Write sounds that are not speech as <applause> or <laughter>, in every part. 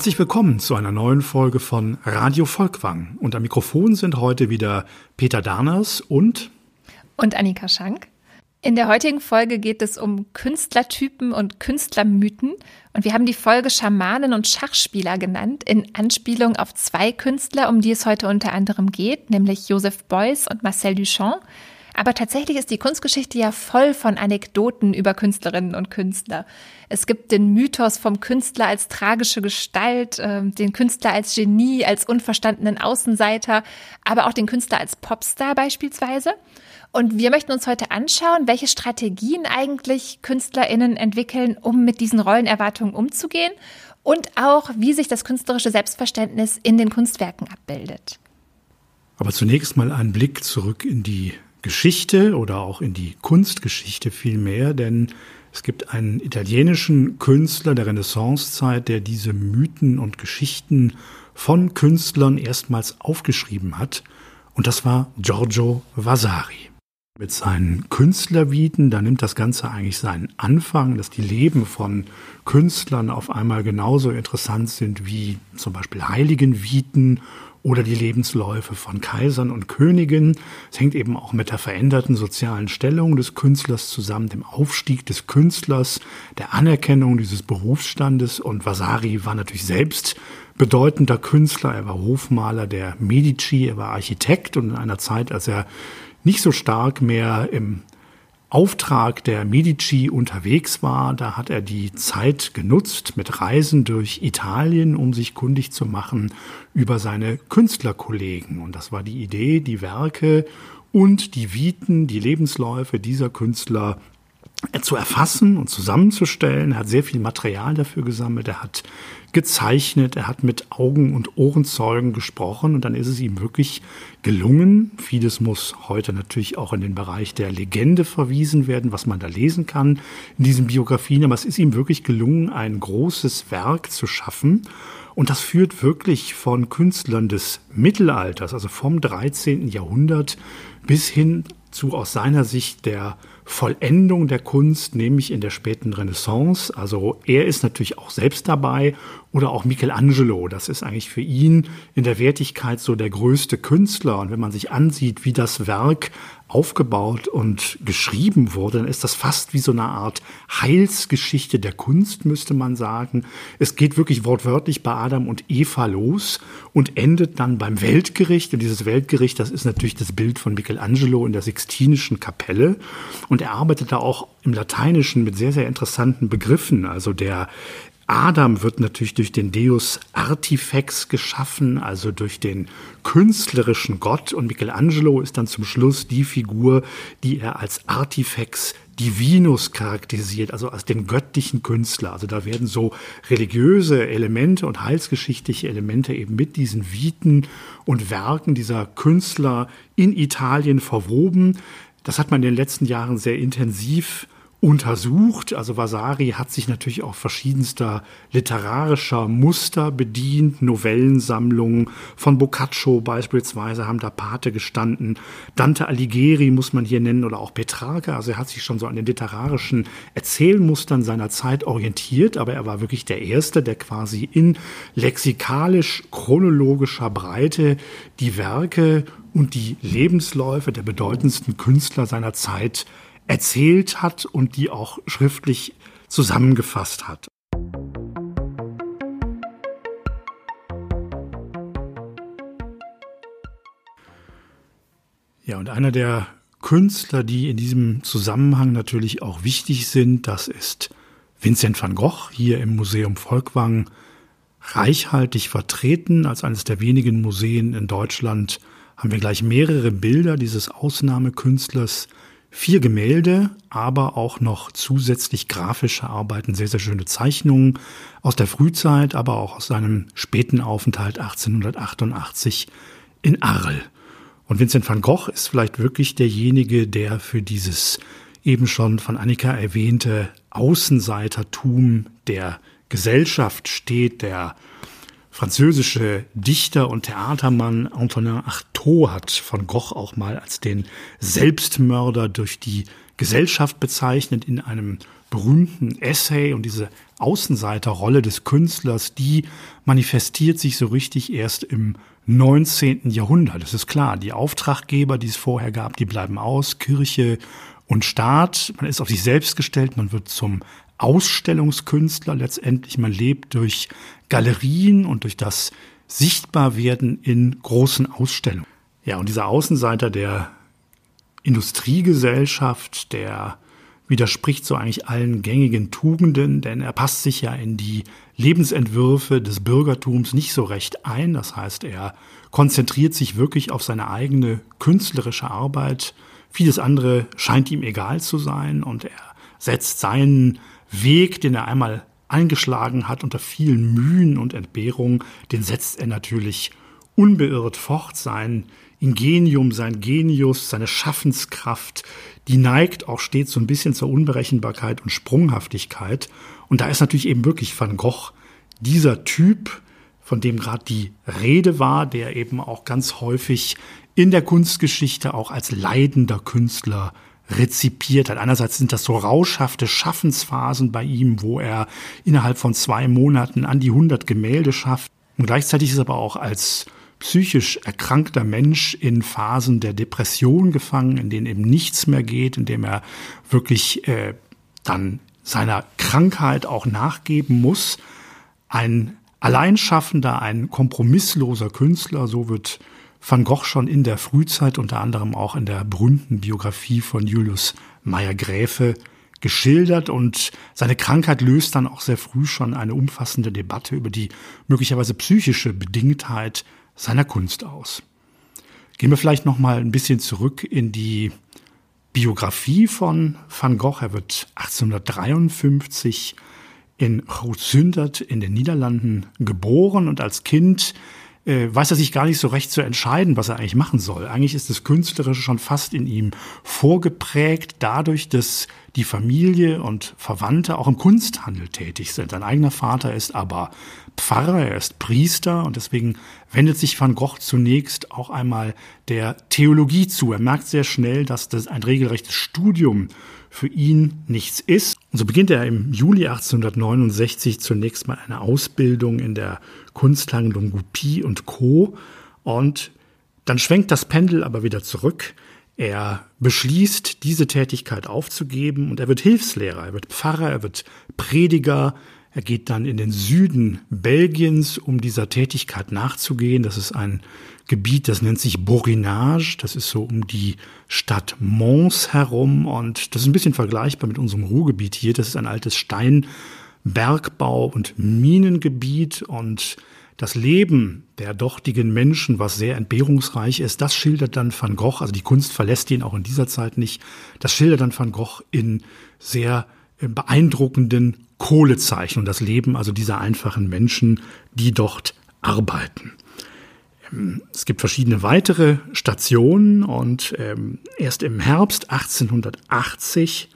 Herzlich willkommen zu einer neuen Folge von Radio Volkwang. Und am Mikrofon sind heute wieder Peter Darners und und Annika Schank. In der heutigen Folge geht es um Künstlertypen und Künstlermythen und wir haben die Folge Schamanen und Schachspieler genannt, in Anspielung auf zwei Künstler, um die es heute unter anderem geht, nämlich Joseph Beuys und Marcel Duchamp. Aber tatsächlich ist die Kunstgeschichte ja voll von Anekdoten über Künstlerinnen und Künstler. Es gibt den Mythos vom Künstler als tragische Gestalt, äh, den Künstler als Genie, als unverstandenen Außenseiter, aber auch den Künstler als Popstar beispielsweise. Und wir möchten uns heute anschauen, welche Strategien eigentlich KünstlerInnen entwickeln, um mit diesen Rollenerwartungen umzugehen und auch, wie sich das künstlerische Selbstverständnis in den Kunstwerken abbildet. Aber zunächst mal ein Blick zurück in die Geschichte oder auch in die Kunstgeschichte vielmehr, denn es gibt einen italienischen Künstler der Renaissancezeit, der diese Mythen und Geschichten von Künstlern erstmals aufgeschrieben hat, und das war Giorgio Vasari. Mit seinen Künstlerviten, da nimmt das Ganze eigentlich seinen Anfang, dass die Leben von Künstlern auf einmal genauso interessant sind wie zum Beispiel Heiligenviten oder die Lebensläufe von Kaisern und Königen. Es hängt eben auch mit der veränderten sozialen Stellung des Künstlers zusammen, dem Aufstieg des Künstlers, der Anerkennung dieses Berufsstandes. Und Vasari war natürlich selbst bedeutender Künstler. Er war Hofmaler der Medici, er war Architekt und in einer Zeit, als er nicht so stark mehr im Auftrag der Medici unterwegs war. Da hat er die Zeit genutzt mit Reisen durch Italien, um sich kundig zu machen über seine Künstlerkollegen. Und das war die Idee, die Werke und die Viten, die Lebensläufe dieser Künstler zu erfassen und zusammenzustellen. Er hat sehr viel Material dafür gesammelt. Er hat gezeichnet, er hat mit Augen- und Ohrenzeugen gesprochen und dann ist es ihm wirklich gelungen. Vieles muss heute natürlich auch in den Bereich der Legende verwiesen werden, was man da lesen kann in diesen Biografien, aber es ist ihm wirklich gelungen, ein großes Werk zu schaffen. Und das führt wirklich von Künstlern des Mittelalters, also vom 13. Jahrhundert bis hin zu aus seiner Sicht der Vollendung der Kunst, nämlich in der späten Renaissance. Also er ist natürlich auch selbst dabei oder auch Michelangelo. Das ist eigentlich für ihn in der Wertigkeit so der größte Künstler. Und wenn man sich ansieht, wie das Werk aufgebaut und geschrieben wurde, dann ist das fast wie so eine Art Heilsgeschichte der Kunst, müsste man sagen. Es geht wirklich wortwörtlich bei Adam und Eva los und endet dann beim Weltgericht. Und dieses Weltgericht, das ist natürlich das Bild von Michelangelo in der Sixtinischen Kapelle. Und er arbeitet da auch im Lateinischen mit sehr, sehr interessanten Begriffen. Also der Adam wird natürlich durch den Deus Artifex geschaffen, also durch den künstlerischen Gott. Und Michelangelo ist dann zum Schluss die Figur, die er als Artifex Divinus charakterisiert, also als den göttlichen Künstler. Also da werden so religiöse Elemente und heilsgeschichtliche Elemente eben mit diesen Viten und Werken dieser Künstler in Italien verwoben. Das hat man in den letzten Jahren sehr intensiv untersucht. Also Vasari hat sich natürlich auch verschiedenster literarischer Muster bedient. Novellensammlungen von Boccaccio beispielsweise haben da Pate gestanden. Dante Alighieri muss man hier nennen oder auch Petrarca. Also er hat sich schon so an den literarischen Erzählmustern seiner Zeit orientiert, aber er war wirklich der Erste, der quasi in lexikalisch-chronologischer Breite die Werke und die Lebensläufe der bedeutendsten Künstler seiner Zeit erzählt hat und die auch schriftlich zusammengefasst hat. Ja, und einer der Künstler, die in diesem Zusammenhang natürlich auch wichtig sind, das ist Vincent van Gogh hier im Museum Volkwang reichhaltig vertreten als eines der wenigen Museen in Deutschland haben wir gleich mehrere Bilder dieses Ausnahmekünstlers Vier Gemälde, aber auch noch zusätzlich grafische Arbeiten, sehr, sehr schöne Zeichnungen aus der Frühzeit, aber auch aus seinem späten Aufenthalt 1888 in Arles. Und Vincent van Gogh ist vielleicht wirklich derjenige, der für dieses eben schon von Annika erwähnte Außenseitertum der Gesellschaft steht, der französische Dichter und Theatermann Antonin Artaud hat von Gogh auch mal als den Selbstmörder durch die Gesellschaft bezeichnet in einem berühmten Essay und diese Außenseiterrolle des Künstlers, die manifestiert sich so richtig erst im 19. Jahrhundert. Das ist klar, die Auftraggeber, die es vorher gab, die bleiben aus, Kirche und Staat. Man ist auf sich selbst gestellt, man wird zum Ausstellungskünstler letztendlich. Man lebt durch Galerien und durch das Sichtbarwerden in großen Ausstellungen. Ja, und dieser Außenseiter der Industriegesellschaft, der widerspricht so eigentlich allen gängigen Tugenden, denn er passt sich ja in die Lebensentwürfe des Bürgertums nicht so recht ein. Das heißt, er konzentriert sich wirklich auf seine eigene künstlerische Arbeit. Vieles andere scheint ihm egal zu sein und er setzt seinen Weg, den er einmal eingeschlagen hat unter vielen Mühen und Entbehrungen, den setzt er natürlich unbeirrt fort. Sein Ingenium, sein Genius, seine Schaffenskraft, die neigt auch stets so ein bisschen zur Unberechenbarkeit und Sprunghaftigkeit. Und da ist natürlich eben wirklich Van Gogh dieser Typ, von dem gerade die Rede war, der eben auch ganz häufig in der Kunstgeschichte auch als leidender Künstler rezipiert hat. Einerseits sind das so rauschhafte Schaffensphasen bei ihm, wo er innerhalb von zwei Monaten an die 100 Gemälde schafft. Und gleichzeitig ist er aber auch als psychisch erkrankter Mensch in Phasen der Depression gefangen, in denen eben nichts mehr geht, in dem er wirklich äh, dann seiner Krankheit auch nachgeben muss. Ein Alleinschaffender, ein kompromissloser Künstler, so wird Van Gogh schon in der Frühzeit, unter anderem auch in der berühmten Biografie von Julius Meyer-Gräfe, geschildert und seine Krankheit löst dann auch sehr früh schon eine umfassende Debatte über die möglicherweise psychische Bedingtheit seiner Kunst aus. Gehen wir vielleicht noch mal ein bisschen zurück in die Biografie von Van Gogh. Er wird 1853 in Groot in den Niederlanden geboren und als Kind äh, weiß er sich gar nicht so recht zu entscheiden, was er eigentlich machen soll. Eigentlich ist das Künstlerische schon fast in ihm vorgeprägt, dadurch, dass die Familie und Verwandte auch im Kunsthandel tätig sind. Sein eigener Vater ist aber Pfarrer, er ist Priester und deswegen wendet sich Van Gogh zunächst auch einmal der Theologie zu. Er merkt sehr schnell, dass das ein regelrechtes Studium für ihn nichts ist. Und so beginnt er im Juli 1869 zunächst mal eine Ausbildung in der Kunsthandlung Goupil und Co. Und dann schwenkt das Pendel aber wieder zurück. Er beschließt, diese Tätigkeit aufzugeben und er wird Hilfslehrer, er wird Pfarrer, er wird Prediger, er geht dann in den Süden Belgiens, um dieser Tätigkeit nachzugehen. Das ist ein Gebiet, das nennt sich Borinage. Das ist so um die Stadt Mons herum. Und das ist ein bisschen vergleichbar mit unserem Ruhrgebiet hier. Das ist ein altes Steinbergbau- und Minengebiet. Und das Leben der dortigen Menschen, was sehr entbehrungsreich ist, das schildert dann Van Gogh. Also die Kunst verlässt ihn auch in dieser Zeit nicht. Das schildert dann Van Gogh in sehr beeindruckenden Kohlezeichen und das Leben also dieser einfachen Menschen, die dort arbeiten. Ähm, es gibt verschiedene weitere Stationen und ähm, erst im Herbst 1880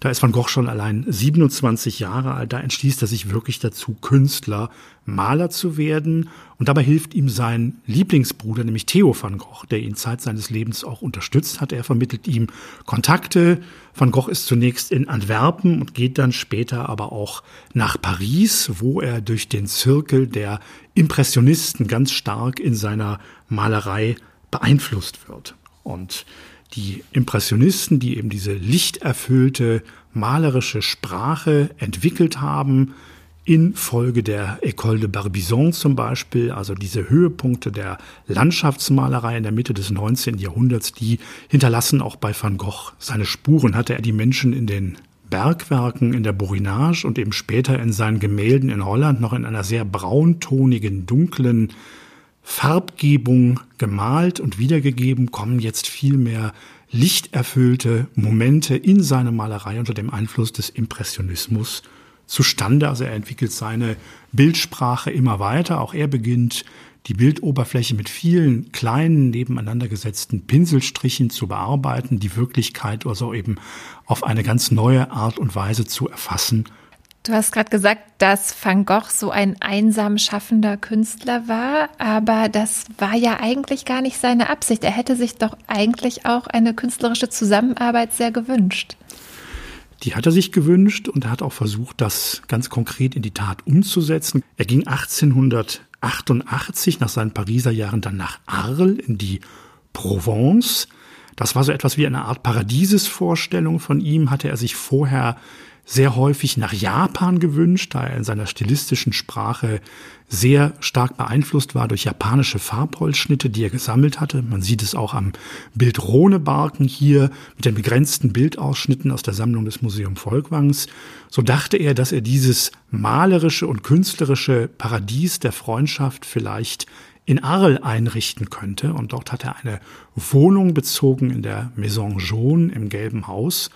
da ist Van Gogh schon allein 27 Jahre alt. Da entschließt er sich wirklich dazu, Künstler, Maler zu werden. Und dabei hilft ihm sein Lieblingsbruder, nämlich Theo van Gogh, der ihn Zeit seines Lebens auch unterstützt hat. Er vermittelt ihm Kontakte. Van Gogh ist zunächst in Antwerpen und geht dann später aber auch nach Paris, wo er durch den Zirkel der Impressionisten ganz stark in seiner Malerei beeinflusst wird. Und die Impressionisten, die eben diese lichterfüllte malerische Sprache entwickelt haben, infolge der École de Barbizon zum Beispiel, also diese Höhepunkte der Landschaftsmalerei in der Mitte des 19. Jahrhunderts, die hinterlassen auch bei Van Gogh seine Spuren. Hatte er die Menschen in den Bergwerken, in der Borinage und eben später in seinen Gemälden in Holland noch in einer sehr brauntonigen, dunklen Farbgebung gemalt und wiedergegeben, kommen jetzt viel mehr lichterfüllte Momente in seine Malerei unter dem Einfluss des Impressionismus zustande. Also er entwickelt seine Bildsprache immer weiter. Auch er beginnt die Bildoberfläche mit vielen kleinen nebeneinander gesetzten Pinselstrichen zu bearbeiten, die Wirklichkeit also eben auf eine ganz neue Art und Weise zu erfassen Du hast gerade gesagt, dass Van Gogh so ein einsam schaffender Künstler war, aber das war ja eigentlich gar nicht seine Absicht. Er hätte sich doch eigentlich auch eine künstlerische Zusammenarbeit sehr gewünscht. Die hat er sich gewünscht und er hat auch versucht, das ganz konkret in die Tat umzusetzen. Er ging 1888 nach seinen Pariser Jahren dann nach Arles in die Provence. Das war so etwas wie eine Art Paradiesesvorstellung von ihm, hatte er sich vorher sehr häufig nach Japan gewünscht, da er in seiner stilistischen Sprache sehr stark beeinflusst war durch japanische Farbholzschnitte, die er gesammelt hatte. Man sieht es auch am Bild Rhonebarken hier mit den begrenzten Bildausschnitten aus der Sammlung des Museum Volkwangs. So dachte er, dass er dieses malerische und künstlerische Paradies der Freundschaft vielleicht in Arles einrichten könnte. Und dort hat er eine Wohnung bezogen in der Maison Jaune im Gelben Haus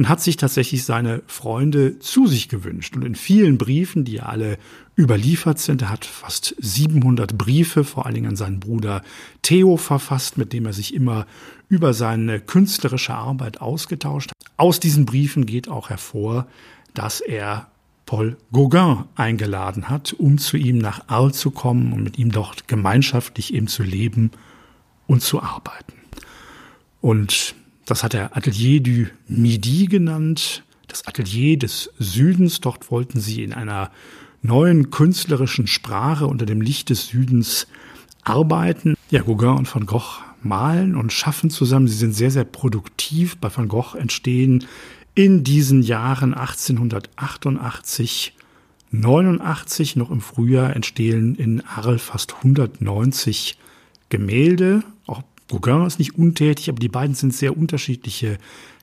und hat sich tatsächlich seine Freunde zu sich gewünscht. Und in vielen Briefen, die ja alle überliefert sind, er hat fast 700 Briefe, vor allen Dingen an seinen Bruder Theo verfasst, mit dem er sich immer über seine künstlerische Arbeit ausgetauscht hat. Aus diesen Briefen geht auch hervor, dass er Paul Gauguin eingeladen hat, um zu ihm nach Arles zu kommen und mit ihm dort gemeinschaftlich eben zu leben und zu arbeiten. Und das hat er Atelier du Midi genannt, das Atelier des Südens. Dort wollten sie in einer neuen künstlerischen Sprache unter dem Licht des Südens arbeiten. Ja, Gauguin und Van Gogh malen und schaffen zusammen. Sie sind sehr, sehr produktiv. Bei Van Gogh entstehen in diesen Jahren 1888, 89 noch im Frühjahr entstehen in Arles fast 190 Gemälde. Gauguin ist nicht untätig, aber die beiden sind sehr unterschiedliche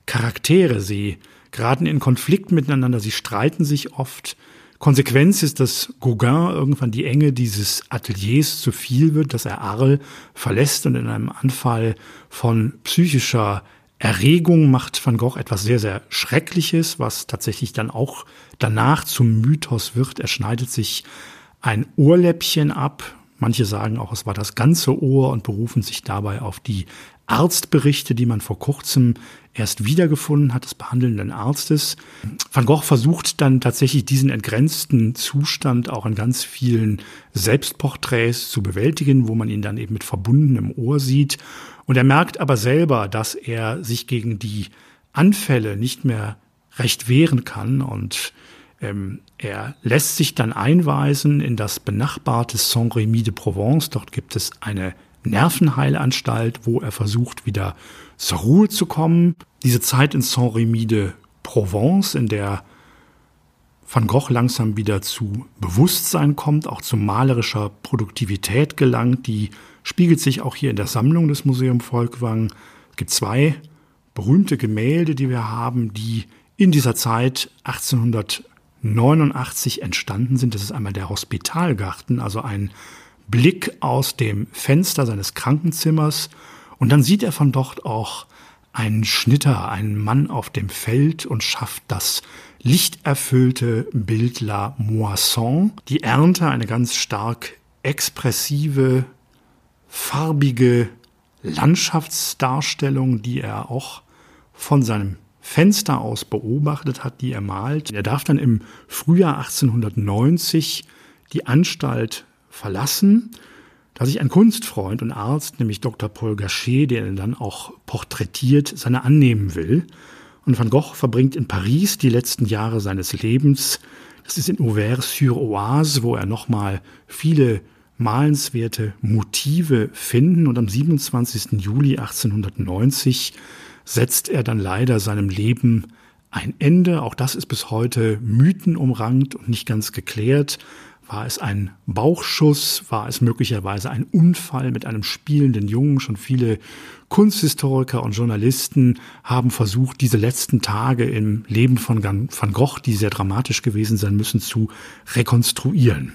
Charaktere. Sie geraten in Konflikt miteinander, sie streiten sich oft. Konsequenz ist, dass Gauguin irgendwann die Enge dieses Ateliers zu viel wird, dass er Arles verlässt und in einem Anfall von psychischer Erregung macht Van Gogh etwas sehr, sehr Schreckliches, was tatsächlich dann auch danach zum Mythos wird. Er schneidet sich ein Ohrläppchen ab, Manche sagen auch, es war das ganze Ohr und berufen sich dabei auf die Arztberichte, die man vor kurzem erst wiedergefunden hat, des behandelnden Arztes. Van Gogh versucht dann tatsächlich diesen entgrenzten Zustand auch in ganz vielen Selbstporträts zu bewältigen, wo man ihn dann eben mit verbundenem Ohr sieht. Und er merkt aber selber, dass er sich gegen die Anfälle nicht mehr recht wehren kann und ähm, er lässt sich dann einweisen in das benachbarte Saint-Rémy de Provence. Dort gibt es eine Nervenheilanstalt, wo er versucht, wieder zur Ruhe zu kommen. Diese Zeit in Saint-Rémy de Provence, in der Van Gogh langsam wieder zu Bewusstsein kommt, auch zu malerischer Produktivität gelangt, die spiegelt sich auch hier in der Sammlung des Museum Volkwang. Es gibt zwei berühmte Gemälde, die wir haben, die in dieser Zeit 1800 89 entstanden sind. Das ist einmal der Hospitalgarten, also ein Blick aus dem Fenster seines Krankenzimmers. Und dann sieht er von dort auch einen Schnitter, einen Mann auf dem Feld und schafft das lichterfüllte Bild La Moisson. Die Ernte, eine ganz stark expressive, farbige Landschaftsdarstellung, die er auch von seinem Fenster aus beobachtet hat, die er malt. Er darf dann im Frühjahr 1890 die Anstalt verlassen, da sich ein Kunstfreund und Arzt, nämlich Dr. Paul Gachet, der ihn dann auch porträtiert, seine annehmen will. Und Van Gogh verbringt in Paris die letzten Jahre seines Lebens. Das ist in Auvers-sur-Oise, wo er nochmal viele malenswerte Motive finden. Und am 27. Juli 1890 setzt er dann leider seinem Leben ein Ende. Auch das ist bis heute mythenumrankt und nicht ganz geklärt. War es ein Bauchschuss? War es möglicherweise ein Unfall mit einem spielenden Jungen? Schon viele Kunsthistoriker und Journalisten haben versucht, diese letzten Tage im Leben von Van Gogh, die sehr dramatisch gewesen sein müssen, zu rekonstruieren.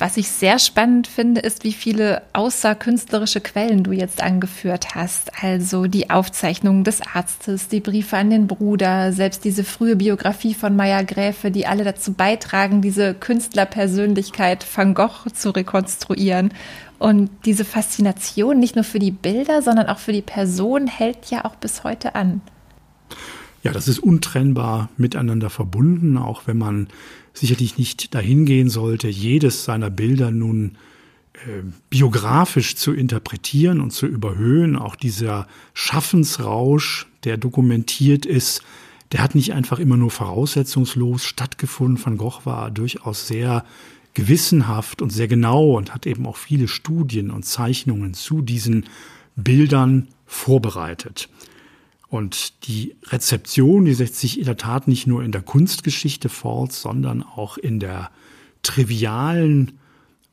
Was ich sehr spannend finde, ist, wie viele außerkünstlerische Quellen du jetzt angeführt hast. Also die Aufzeichnungen des Arztes, die Briefe an den Bruder, selbst diese frühe Biografie von Meyer Gräfe, die alle dazu beitragen, diese Künstlerpersönlichkeit Van Gogh zu rekonstruieren. Und diese Faszination nicht nur für die Bilder, sondern auch für die Person hält ja auch bis heute an. Ja, das ist untrennbar miteinander verbunden, auch wenn man sicherlich nicht dahin gehen sollte, jedes seiner Bilder nun äh, biografisch zu interpretieren und zu überhöhen. Auch dieser Schaffensrausch, der dokumentiert ist, der hat nicht einfach immer nur voraussetzungslos stattgefunden. Van Gogh war durchaus sehr gewissenhaft und sehr genau und hat eben auch viele Studien und Zeichnungen zu diesen Bildern vorbereitet. Und die Rezeption, die setzt sich in der Tat nicht nur in der Kunstgeschichte fort, sondern auch in der trivialen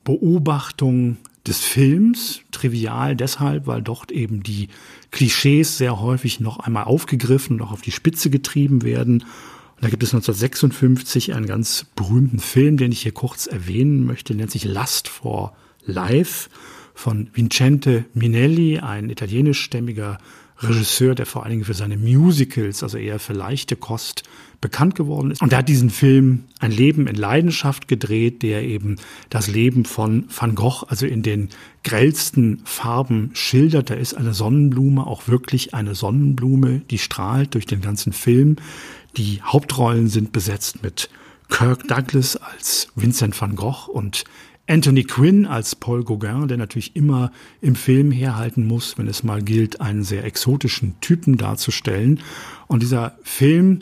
Beobachtung des Films. Trivial deshalb, weil dort eben die Klischees sehr häufig noch einmal aufgegriffen und auch auf die Spitze getrieben werden. Und da gibt es 1956 einen ganz berühmten Film, den ich hier kurz erwähnen möchte, nennt sich Last for Life von Vincente Minelli, ein italienischstämmiger Regisseur, der vor allen Dingen für seine Musicals, also eher für leichte Kost, bekannt geworden ist. Und er hat diesen Film Ein Leben in Leidenschaft gedreht, der eben das Leben von Van Gogh, also in den grellsten Farben schildert. Da ist eine Sonnenblume auch wirklich eine Sonnenblume, die strahlt durch den ganzen Film. Die Hauptrollen sind besetzt mit Kirk Douglas als Vincent van Gogh und Anthony Quinn als Paul Gauguin, der natürlich immer im Film herhalten muss, wenn es mal gilt, einen sehr exotischen Typen darzustellen. Und dieser Film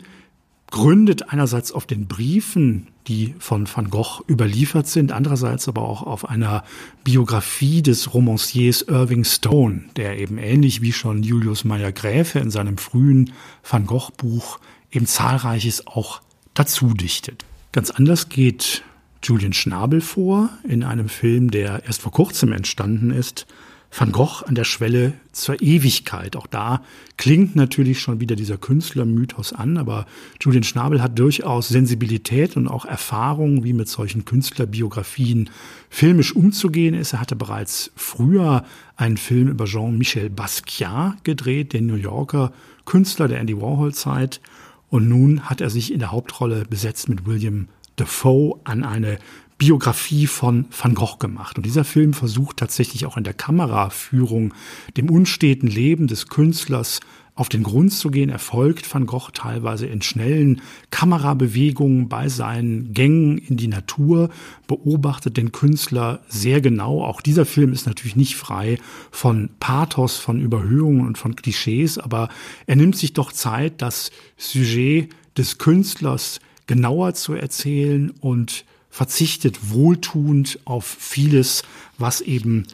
gründet einerseits auf den Briefen, die von Van Gogh überliefert sind, andererseits aber auch auf einer Biografie des Romanciers Irving Stone, der eben ähnlich wie schon Julius Meyer Gräfe in seinem frühen Van Gogh Buch eben zahlreiches auch dazu dichtet. Ganz anders geht Julian Schnabel vor in einem Film, der erst vor kurzem entstanden ist. Van Gogh an der Schwelle zur Ewigkeit. Auch da klingt natürlich schon wieder dieser Künstlermythos an, aber Julian Schnabel hat durchaus Sensibilität und auch Erfahrung, wie mit solchen Künstlerbiografien filmisch umzugehen ist. Er hatte bereits früher einen Film über Jean-Michel Basquiat gedreht, den New Yorker Künstler der Andy Warhol-Zeit. Und nun hat er sich in der Hauptrolle besetzt mit William Defoe an eine Biografie von Van Gogh gemacht. Und dieser Film versucht tatsächlich auch in der Kameraführung dem unsteten Leben des Künstlers auf den Grund zu gehen, erfolgt Van Gogh teilweise in schnellen Kamerabewegungen bei seinen Gängen in die Natur, beobachtet den Künstler sehr genau. Auch dieser Film ist natürlich nicht frei von Pathos, von Überhöhungen und von Klischees, aber er nimmt sich doch Zeit, das Sujet des Künstlers genauer zu erzählen und verzichtet wohltuend auf vieles, was eben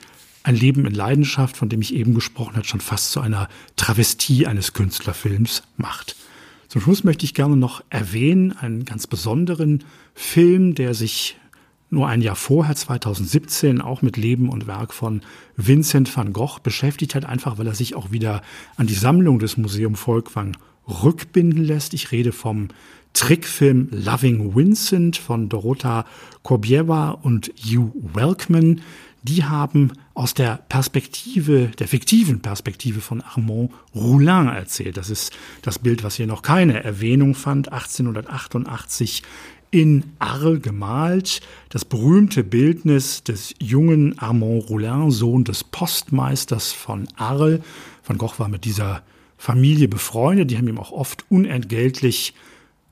ein Leben in Leidenschaft, von dem ich eben gesprochen habe, schon fast zu einer Travestie eines Künstlerfilms macht. Zum Schluss möchte ich gerne noch erwähnen einen ganz besonderen Film, der sich nur ein Jahr vorher, 2017, auch mit Leben und Werk von Vincent van Gogh beschäftigt hat, einfach weil er sich auch wieder an die Sammlung des Museum Volkwang rückbinden lässt. Ich rede vom Trickfilm Loving Vincent von Dorota Korbiewa und Hugh Welkman. Die haben aus der Perspektive, der fiktiven Perspektive von Armand Roulin erzählt. Das ist das Bild, was hier noch keine Erwähnung fand, 1888 in Arles gemalt. Das berühmte Bildnis des jungen Armand Roulin, Sohn des Postmeisters von Arles. Van Gogh war mit dieser Familie befreundet. Die haben ihm auch oft unentgeltlich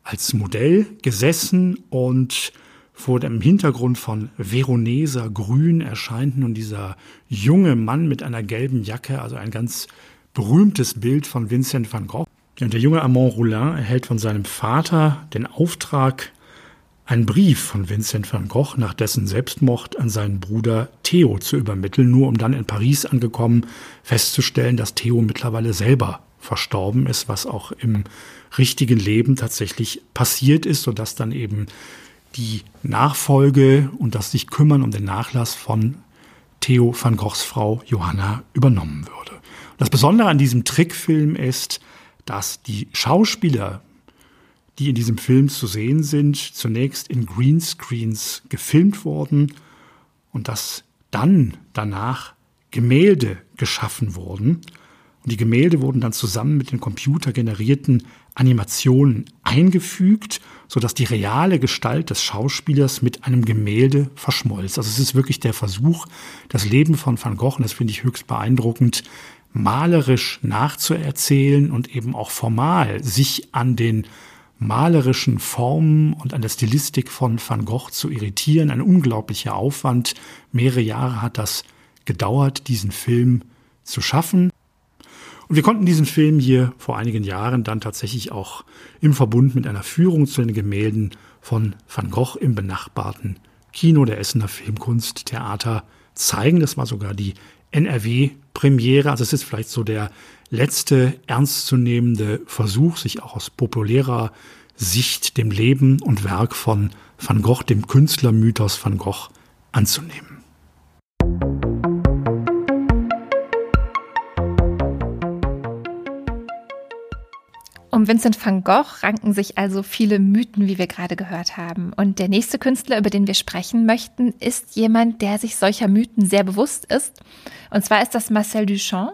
als Modell gesessen und vor dem Hintergrund von Veroneser Grün erscheint nun dieser junge Mann mit einer gelben Jacke, also ein ganz berühmtes Bild von Vincent van Gogh. Und der junge Armand Roulin erhält von seinem Vater den Auftrag, einen Brief von Vincent van Gogh nach dessen Selbstmord an seinen Bruder Theo zu übermitteln, nur um dann in Paris angekommen festzustellen, dass Theo mittlerweile selber verstorben ist, was auch im richtigen Leben tatsächlich passiert ist, sodass dann eben die Nachfolge und das sich kümmern um den Nachlass von Theo van Goghs Frau Johanna übernommen würde. Das Besondere an diesem Trickfilm ist, dass die Schauspieler, die in diesem Film zu sehen sind, zunächst in Greenscreens gefilmt wurden und dass dann danach Gemälde geschaffen wurden und die Gemälde wurden dann zusammen mit den computergenerierten Animationen eingefügt, sodass die reale Gestalt des Schauspielers mit einem Gemälde verschmolz. Also es ist wirklich der Versuch, das Leben von Van Gogh, und das finde ich höchst beeindruckend, malerisch nachzuerzählen und eben auch formal sich an den malerischen Formen und an der Stilistik von Van Gogh zu irritieren. Ein unglaublicher Aufwand. Mehrere Jahre hat das gedauert, diesen Film zu schaffen. Und wir konnten diesen Film hier vor einigen Jahren dann tatsächlich auch im Verbund mit einer Führung zu den Gemälden von Van Gogh im benachbarten Kino der Essener Filmkunsttheater zeigen. Das war sogar die NRW-Premiere. Also es ist vielleicht so der letzte ernstzunehmende Versuch, sich auch aus populärer Sicht dem Leben und Werk von Van Gogh, dem Künstlermythos Van Gogh, anzunehmen. Um Vincent van Gogh ranken sich also viele Mythen, wie wir gerade gehört haben. Und der nächste Künstler, über den wir sprechen möchten, ist jemand, der sich solcher Mythen sehr bewusst ist. Und zwar ist das Marcel Duchamp,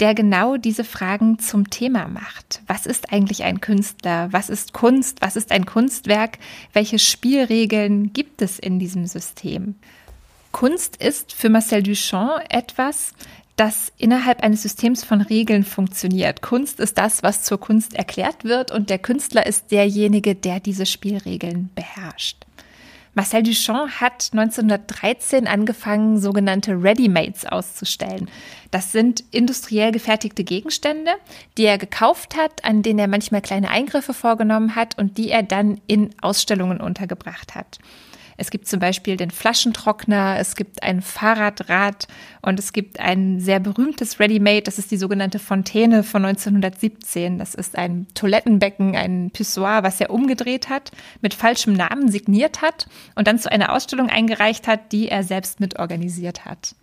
der genau diese Fragen zum Thema macht. Was ist eigentlich ein Künstler? Was ist Kunst? Was ist ein Kunstwerk? Welche Spielregeln gibt es in diesem System? Kunst ist für Marcel Duchamp etwas, das innerhalb eines Systems von Regeln funktioniert. Kunst ist das, was zur Kunst erklärt wird und der Künstler ist derjenige, der diese Spielregeln beherrscht. Marcel Duchamp hat 1913 angefangen, sogenannte Ready-Mates auszustellen. Das sind industriell gefertigte Gegenstände, die er gekauft hat, an denen er manchmal kleine Eingriffe vorgenommen hat und die er dann in Ausstellungen untergebracht hat. Es gibt zum Beispiel den Flaschentrockner, es gibt ein Fahrradrad und es gibt ein sehr berühmtes Ready-Made, das ist die sogenannte Fontäne von 1917. Das ist ein Toilettenbecken, ein Pissoir, was er umgedreht hat, mit falschem Namen signiert hat und dann zu einer Ausstellung eingereicht hat, die er selbst mitorganisiert hat.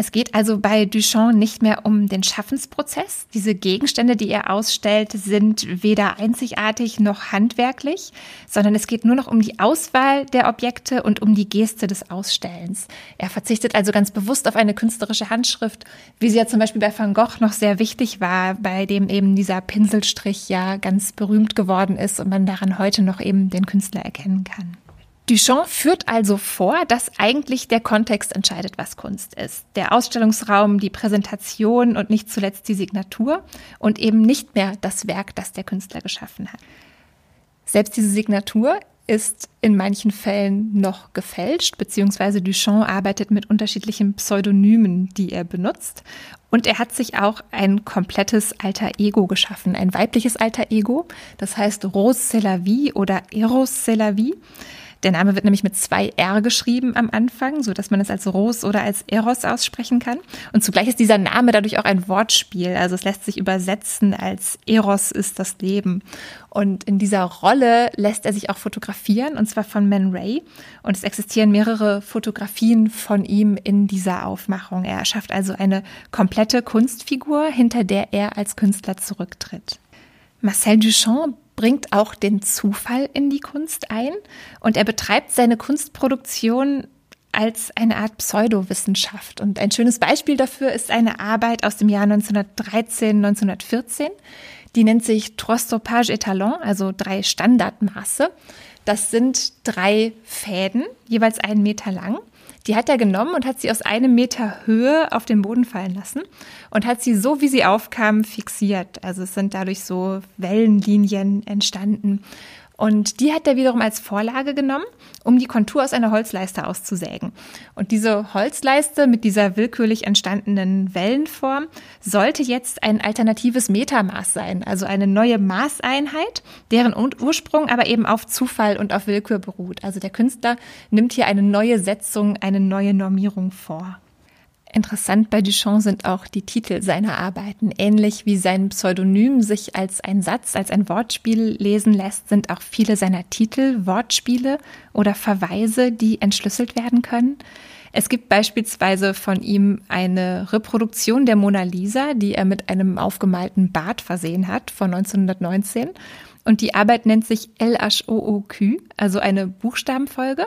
Es geht also bei Duchamp nicht mehr um den Schaffensprozess. Diese Gegenstände, die er ausstellt, sind weder einzigartig noch handwerklich, sondern es geht nur noch um die Auswahl der Objekte und um die Geste des Ausstellens. Er verzichtet also ganz bewusst auf eine künstlerische Handschrift, wie sie ja zum Beispiel bei Van Gogh noch sehr wichtig war, bei dem eben dieser Pinselstrich ja ganz berühmt geworden ist und man daran heute noch eben den Künstler erkennen kann. Duchamp führt also vor, dass eigentlich der Kontext entscheidet, was Kunst ist. Der Ausstellungsraum, die Präsentation und nicht zuletzt die Signatur und eben nicht mehr das Werk, das der Künstler geschaffen hat. Selbst diese Signatur ist in manchen Fällen noch gefälscht, beziehungsweise Duchamp arbeitet mit unterschiedlichen Pseudonymen, die er benutzt. Und er hat sich auch ein komplettes alter Ego geschaffen, ein weibliches alter Ego, das heißt Rose Selavi oder Eros Selavi. Der Name wird nämlich mit zwei R geschrieben am Anfang, so dass man es als Ros oder als Eros aussprechen kann. Und zugleich ist dieser Name dadurch auch ein Wortspiel. Also es lässt sich übersetzen als Eros ist das Leben. Und in dieser Rolle lässt er sich auch fotografieren, und zwar von Man Ray. Und es existieren mehrere Fotografien von ihm in dieser Aufmachung. Er erschafft also eine komplette Kunstfigur, hinter der er als Künstler zurücktritt. Marcel Duchamp bringt auch den Zufall in die Kunst ein und er betreibt seine Kunstproduktion als eine Art Pseudowissenschaft. Und ein schönes Beispiel dafür ist eine Arbeit aus dem Jahr 1913, 1914. Die nennt sich Trois Stoppages Etalon, also drei Standardmaße. Das sind drei Fäden, jeweils einen Meter lang. Die hat er genommen und hat sie aus einem Meter Höhe auf den Boden fallen lassen und hat sie so, wie sie aufkamen, fixiert. Also es sind dadurch so Wellenlinien entstanden. Und die hat er wiederum als Vorlage genommen, um die Kontur aus einer Holzleiste auszusägen. Und diese Holzleiste mit dieser willkürlich entstandenen Wellenform sollte jetzt ein alternatives Metermaß sein, also eine neue Maßeinheit, deren Ursprung aber eben auf Zufall und auf Willkür beruht. Also der Künstler nimmt hier eine neue Setzung, eine neue Normierung vor. Interessant bei Duchamp sind auch die Titel seiner Arbeiten. Ähnlich wie sein Pseudonym sich als ein Satz, als ein Wortspiel lesen lässt, sind auch viele seiner Titel Wortspiele oder Verweise, die entschlüsselt werden können. Es gibt beispielsweise von ihm eine Reproduktion der Mona Lisa, die er mit einem aufgemalten Bart versehen hat von 1919. Und die Arbeit nennt sich L-H-O-O-Q, also eine Buchstabenfolge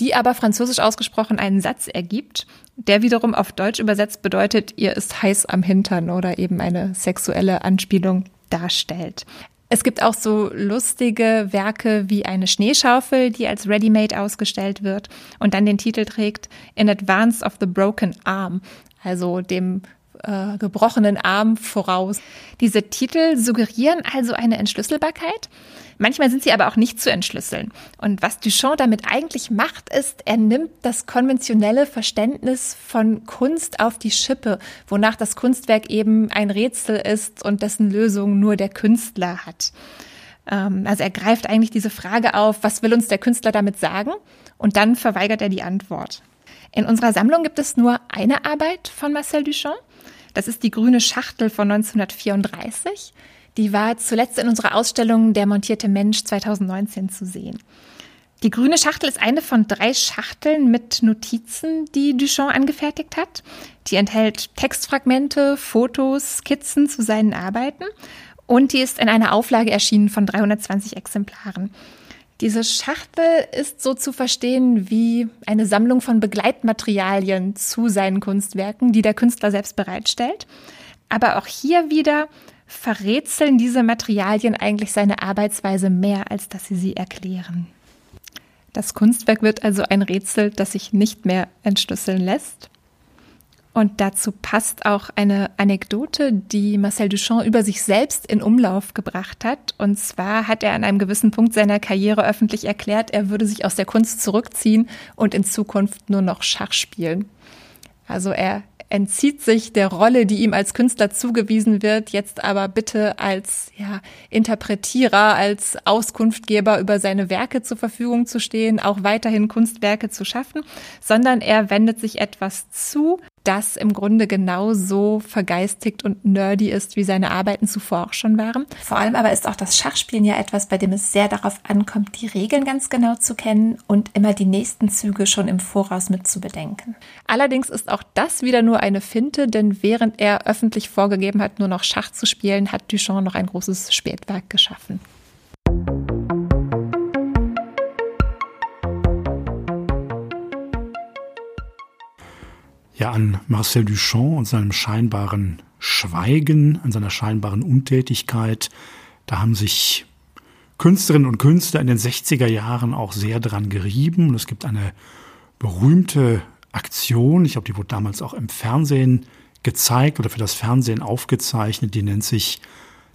die aber französisch ausgesprochen einen Satz ergibt, der wiederum auf Deutsch übersetzt bedeutet, ihr ist heiß am Hintern oder eben eine sexuelle Anspielung darstellt. Es gibt auch so lustige Werke wie eine Schneeschaufel, die als Ready-Made ausgestellt wird und dann den Titel trägt In Advance of the Broken Arm, also dem äh, gebrochenen Arm voraus. Diese Titel suggerieren also eine Entschlüsselbarkeit, Manchmal sind sie aber auch nicht zu entschlüsseln. Und was Duchamp damit eigentlich macht, ist, er nimmt das konventionelle Verständnis von Kunst auf die Schippe, wonach das Kunstwerk eben ein Rätsel ist und dessen Lösung nur der Künstler hat. Ähm, also er greift eigentlich diese Frage auf, was will uns der Künstler damit sagen? Und dann verweigert er die Antwort. In unserer Sammlung gibt es nur eine Arbeit von Marcel Duchamp. Das ist die grüne Schachtel von 1934. Die war zuletzt in unserer Ausstellung Der montierte Mensch 2019 zu sehen. Die grüne Schachtel ist eine von drei Schachteln mit Notizen, die Duchamp angefertigt hat. Die enthält Textfragmente, Fotos, Skizzen zu seinen Arbeiten und die ist in einer Auflage erschienen von 320 Exemplaren. Diese Schachtel ist so zu verstehen wie eine Sammlung von Begleitmaterialien zu seinen Kunstwerken, die der Künstler selbst bereitstellt. Aber auch hier wieder verrätseln diese Materialien eigentlich seine Arbeitsweise mehr, als dass sie sie erklären. Das Kunstwerk wird also ein Rätsel, das sich nicht mehr entschlüsseln lässt. Und dazu passt auch eine Anekdote, die Marcel Duchamp über sich selbst in Umlauf gebracht hat. Und zwar hat er an einem gewissen Punkt seiner Karriere öffentlich erklärt, er würde sich aus der Kunst zurückziehen und in Zukunft nur noch Schach spielen. Also er entzieht sich der Rolle, die ihm als Künstler zugewiesen wird, jetzt aber bitte als ja, Interpretierer, als Auskunftgeber über seine Werke zur Verfügung zu stehen, auch weiterhin Kunstwerke zu schaffen, sondern er wendet sich etwas zu, das im Grunde genauso vergeistigt und nerdy ist, wie seine Arbeiten zuvor auch schon waren. Vor allem aber ist auch das Schachspielen ja etwas, bei dem es sehr darauf ankommt, die Regeln ganz genau zu kennen und immer die nächsten Züge schon im Voraus mit zu bedenken. Allerdings ist auch das wieder nur eine Finte, denn während er öffentlich vorgegeben hat, nur noch Schach zu spielen, hat Duchamp noch ein großes Spätwerk geschaffen. Ja, an Marcel Duchamp und seinem scheinbaren Schweigen, an seiner scheinbaren Untätigkeit, da haben sich Künstlerinnen und Künstler in den 60er Jahren auch sehr dran gerieben. Und es gibt eine berühmte Aktion, ich glaube, die wurde damals auch im Fernsehen gezeigt oder für das Fernsehen aufgezeichnet, die nennt sich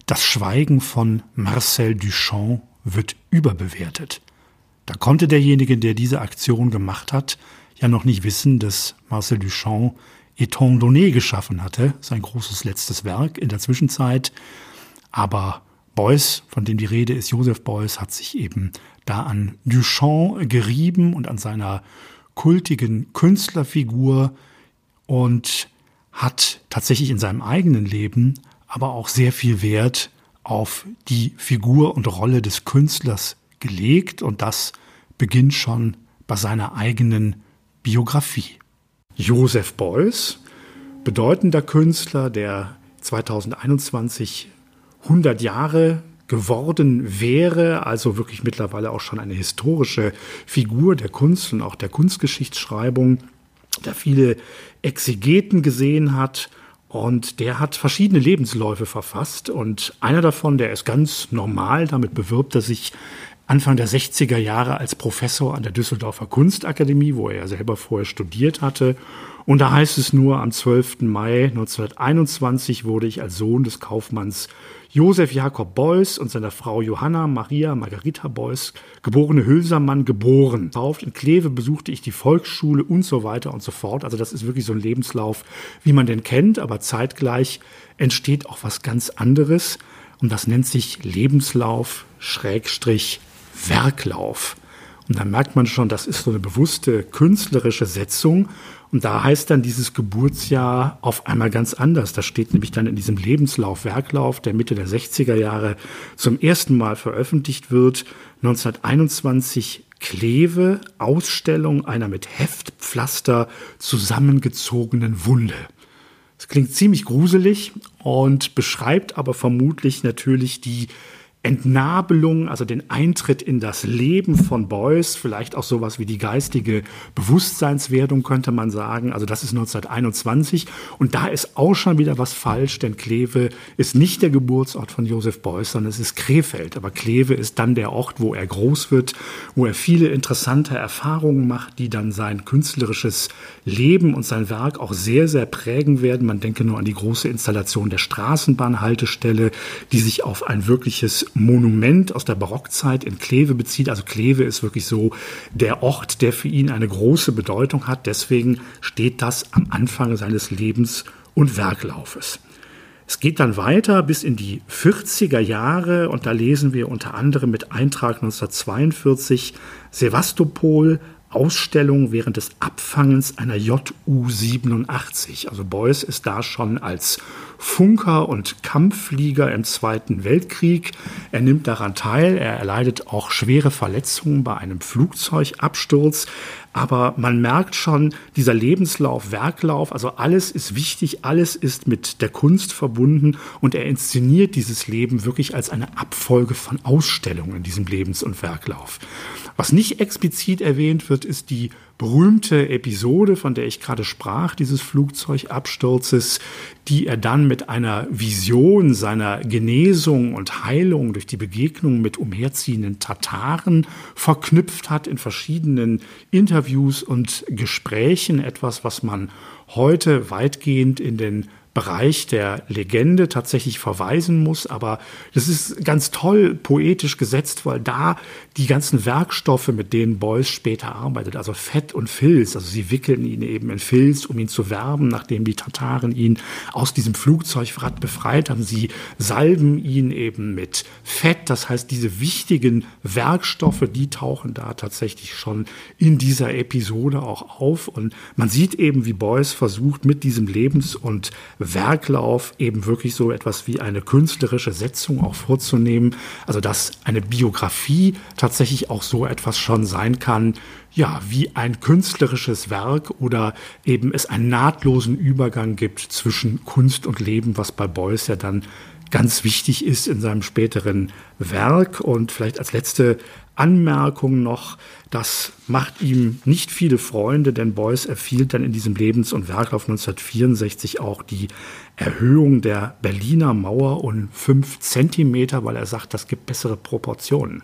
Das Schweigen von Marcel Duchamp wird überbewertet. Da konnte derjenige, der diese Aktion gemacht hat, ja noch nicht wissen, dass Marcel Duchamp Eton Donné geschaffen hatte, sein großes letztes Werk in der Zwischenzeit. Aber Beuys, von dem die Rede ist, Joseph Beuys, hat sich eben da an Duchamp gerieben und an seiner kultigen Künstlerfigur und hat tatsächlich in seinem eigenen Leben aber auch sehr viel Wert auf die Figur und Rolle des Künstlers gelegt und das beginnt schon bei seiner eigenen Biografie. Joseph Beuys, bedeutender Künstler, der 2021 100 Jahre geworden wäre, also wirklich mittlerweile auch schon eine historische Figur der Kunst und auch der Kunstgeschichtsschreibung, der viele Exegeten gesehen hat und der hat verschiedene Lebensläufe verfasst und einer davon, der ist ganz normal, damit bewirbt er sich Anfang der 60er Jahre als Professor an der Düsseldorfer Kunstakademie, wo er ja selber vorher studiert hatte. Und da heißt es nur, am 12. Mai 1921 wurde ich als Sohn des Kaufmanns Josef Jakob Beuys und seiner Frau Johanna Maria Margarita Beuys, geborene Hülsermann, geboren. In Kleve besuchte ich die Volksschule und so weiter und so fort. Also das ist wirklich so ein Lebenslauf, wie man den kennt, aber zeitgleich entsteht auch was ganz anderes. Und das nennt sich Lebenslauf, Schrägstrich, Werklauf. Und da merkt man schon, das ist so eine bewusste künstlerische Setzung. Und da heißt dann dieses Geburtsjahr auf einmal ganz anders. Das steht nämlich dann in diesem Lebenslauf, Werklauf, der Mitte der 60er Jahre zum ersten Mal veröffentlicht wird. 1921 Kleve, Ausstellung einer mit Heftpflaster zusammengezogenen Wunde. Es klingt ziemlich gruselig und beschreibt aber vermutlich natürlich die Entnabelung, also den Eintritt in das Leben von Beuys, vielleicht auch sowas wie die geistige Bewusstseinswerdung, könnte man sagen. Also das ist 1921 und da ist auch schon wieder was falsch, denn Kleve ist nicht der Geburtsort von Josef Beuys, sondern es ist Krefeld. Aber Kleve ist dann der Ort, wo er groß wird, wo er viele interessante Erfahrungen macht, die dann sein künstlerisches Leben und sein Werk auch sehr, sehr prägen werden. Man denke nur an die große Installation der Straßenbahnhaltestelle, die sich auf ein wirkliches Monument aus der Barockzeit in Kleve bezieht. Also Kleve ist wirklich so der Ort, der für ihn eine große Bedeutung hat. Deswegen steht das am Anfang seines Lebens und Werklaufes. Es geht dann weiter bis in die 40er Jahre und da lesen wir unter anderem mit Eintrag 1942 Sevastopol, Ausstellung während des Abfangens einer JU-87. Also Beuys ist da schon als Funker und Kampfflieger im Zweiten Weltkrieg. Er nimmt daran teil. Er erleidet auch schwere Verletzungen bei einem Flugzeugabsturz. Aber man merkt schon, dieser Lebenslauf, Werklauf, also alles ist wichtig, alles ist mit der Kunst verbunden und er inszeniert dieses Leben wirklich als eine Abfolge von Ausstellungen in diesem Lebens- und Werklauf. Was nicht explizit erwähnt wird, ist die berühmte Episode, von der ich gerade sprach, dieses Flugzeugabsturzes, die er dann mit einer Vision seiner Genesung und Heilung durch die Begegnung mit umherziehenden Tataren verknüpft hat in verschiedenen Interviews und Gesprächen. Etwas, was man heute weitgehend in den Bereich der Legende tatsächlich verweisen muss. Aber das ist ganz toll poetisch gesetzt, weil da die ganzen Werkstoffe, mit denen Beuys später arbeitet, also Fett und Filz, also sie wickeln ihn eben in Filz, um ihn zu werben, nachdem die Tataren ihn aus diesem Flugzeugwrack befreit haben. Sie salben ihn eben mit Fett. Das heißt, diese wichtigen Werkstoffe, die tauchen da tatsächlich schon in dieser Episode auch auf. Und man sieht eben, wie Beuys versucht, mit diesem Lebens- und Werklauf eben wirklich so etwas wie eine künstlerische Setzung auch vorzunehmen. Also dass eine Biografie tatsächlich auch so etwas schon sein kann, ja, wie ein künstlerisches Werk oder eben es einen nahtlosen Übergang gibt zwischen Kunst und Leben, was bei Beuys ja dann ganz wichtig ist in seinem späteren Werk. Und vielleicht als letzte Anmerkung noch, das macht ihm nicht viele Freunde, denn Beuys erfiehlt dann in diesem Lebens- und Werklauf 1964 auch die Erhöhung der Berliner Mauer um fünf Zentimeter, weil er sagt, das gibt bessere Proportionen.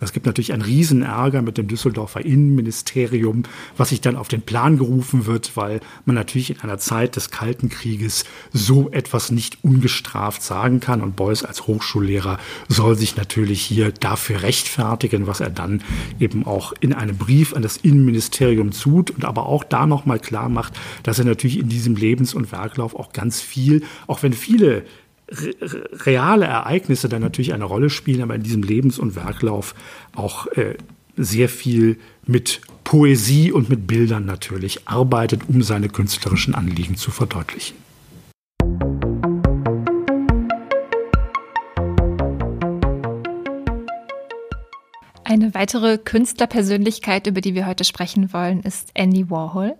Es gibt natürlich einen Riesenärger mit dem Düsseldorfer Innenministerium, was sich dann auf den Plan gerufen wird, weil man natürlich in einer Zeit des Kalten Krieges so etwas nicht ungestraft sagen kann. Und Beuys als Hochschullehrer soll sich natürlich hier dafür rechtfertigen, was er dann eben auch in einem Brief an das Innenministerium tut und aber auch da nochmal klar macht, dass er natürlich in diesem Lebens- und Werklauf auch ganz viel, auch wenn viele reale Ereignisse dann natürlich eine Rolle spielen, aber in diesem Lebens- und Werklauf auch äh, sehr viel mit Poesie und mit Bildern natürlich arbeitet, um seine künstlerischen Anliegen zu verdeutlichen. Eine weitere Künstlerpersönlichkeit, über die wir heute sprechen wollen, ist Andy Warhol.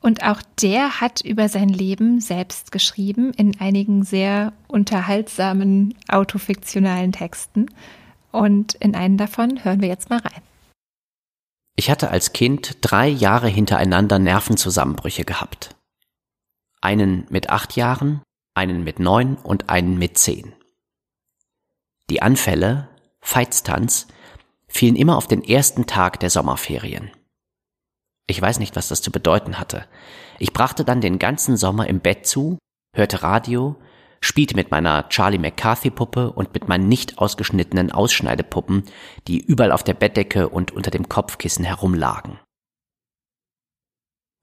Und auch der hat über sein Leben selbst geschrieben in einigen sehr unterhaltsamen autofiktionalen Texten. Und in einen davon hören wir jetzt mal rein. Ich hatte als Kind drei Jahre hintereinander Nervenzusammenbrüche gehabt. Einen mit acht Jahren, einen mit neun und einen mit zehn. Die Anfälle, Feitstanz, fielen immer auf den ersten Tag der Sommerferien. Ich weiß nicht, was das zu bedeuten hatte. Ich brachte dann den ganzen Sommer im Bett zu, hörte Radio, spielte mit meiner Charlie McCarthy Puppe und mit meinen nicht ausgeschnittenen Ausschneidepuppen, die überall auf der Bettdecke und unter dem Kopfkissen herumlagen.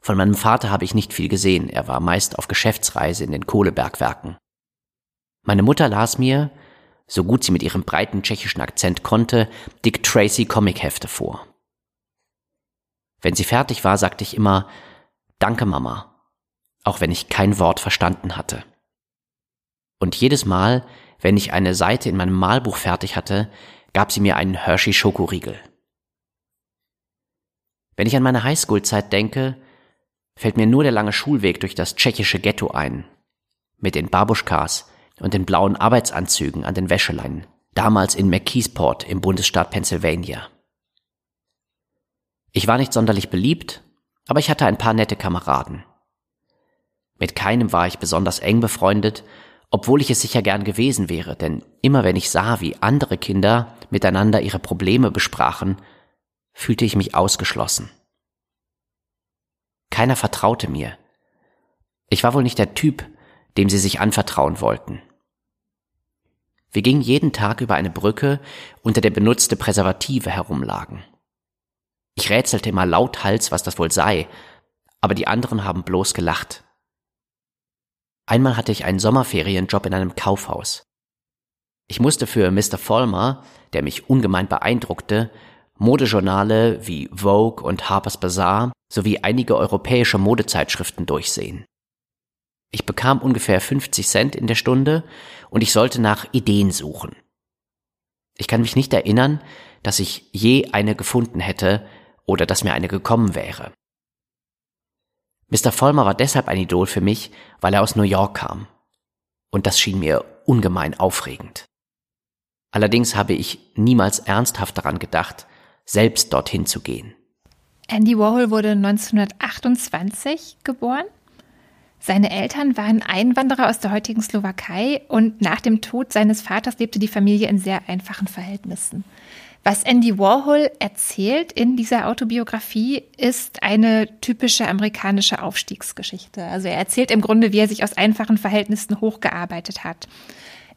Von meinem Vater habe ich nicht viel gesehen, er war meist auf Geschäftsreise in den Kohlebergwerken. Meine Mutter las mir, so gut sie mit ihrem breiten tschechischen Akzent konnte, Dick Tracy Comichefte vor. Wenn sie fertig war, sagte ich immer Danke, Mama, auch wenn ich kein Wort verstanden hatte. Und jedes Mal, wenn ich eine Seite in meinem Malbuch fertig hatte, gab sie mir einen Hershey Schokoriegel. Wenn ich an meine Highschool-Zeit denke, fällt mir nur der lange Schulweg durch das tschechische Ghetto ein, mit den Babuschkas und den blauen Arbeitsanzügen an den Wäscheleinen, damals in McKeesport im Bundesstaat Pennsylvania. Ich war nicht sonderlich beliebt, aber ich hatte ein paar nette Kameraden. Mit keinem war ich besonders eng befreundet, obwohl ich es sicher gern gewesen wäre, denn immer wenn ich sah, wie andere Kinder miteinander ihre Probleme besprachen, fühlte ich mich ausgeschlossen. Keiner vertraute mir. Ich war wohl nicht der Typ, dem sie sich anvertrauen wollten. Wir gingen jeden Tag über eine Brücke, unter der benutzte Präservative herumlagen. Ich rätselte immer lauthals, was das wohl sei, aber die anderen haben bloß gelacht. Einmal hatte ich einen Sommerferienjob in einem Kaufhaus. Ich musste für Mr. Vollmer, der mich ungemein beeindruckte, Modejournale wie Vogue und Harper's Bazaar sowie einige europäische Modezeitschriften durchsehen. Ich bekam ungefähr 50 Cent in der Stunde und ich sollte nach Ideen suchen. Ich kann mich nicht erinnern, dass ich je eine gefunden hätte oder dass mir eine gekommen wäre. Mr. Vollmer war deshalb ein Idol für mich, weil er aus New York kam. Und das schien mir ungemein aufregend. Allerdings habe ich niemals ernsthaft daran gedacht, selbst dorthin zu gehen. Andy Warhol wurde 1928 geboren. Seine Eltern waren Einwanderer aus der heutigen Slowakei und nach dem Tod seines Vaters lebte die Familie in sehr einfachen Verhältnissen. Was Andy Warhol erzählt in dieser Autobiografie, ist eine typische amerikanische Aufstiegsgeschichte. Also er erzählt im Grunde, wie er sich aus einfachen Verhältnissen hochgearbeitet hat.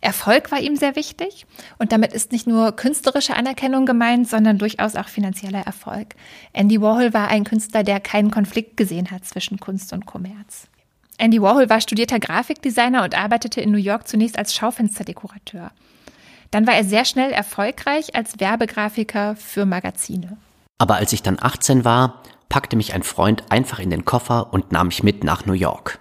Erfolg war ihm sehr wichtig und damit ist nicht nur künstlerische Anerkennung gemeint, sondern durchaus auch finanzieller Erfolg. Andy Warhol war ein Künstler, der keinen Konflikt gesehen hat zwischen Kunst und Kommerz. Andy Warhol war studierter Grafikdesigner und arbeitete in New York zunächst als Schaufensterdekorateur. Dann war er sehr schnell erfolgreich als Werbegrafiker für Magazine. Aber als ich dann 18 war, packte mich ein Freund einfach in den Koffer und nahm mich mit nach New York.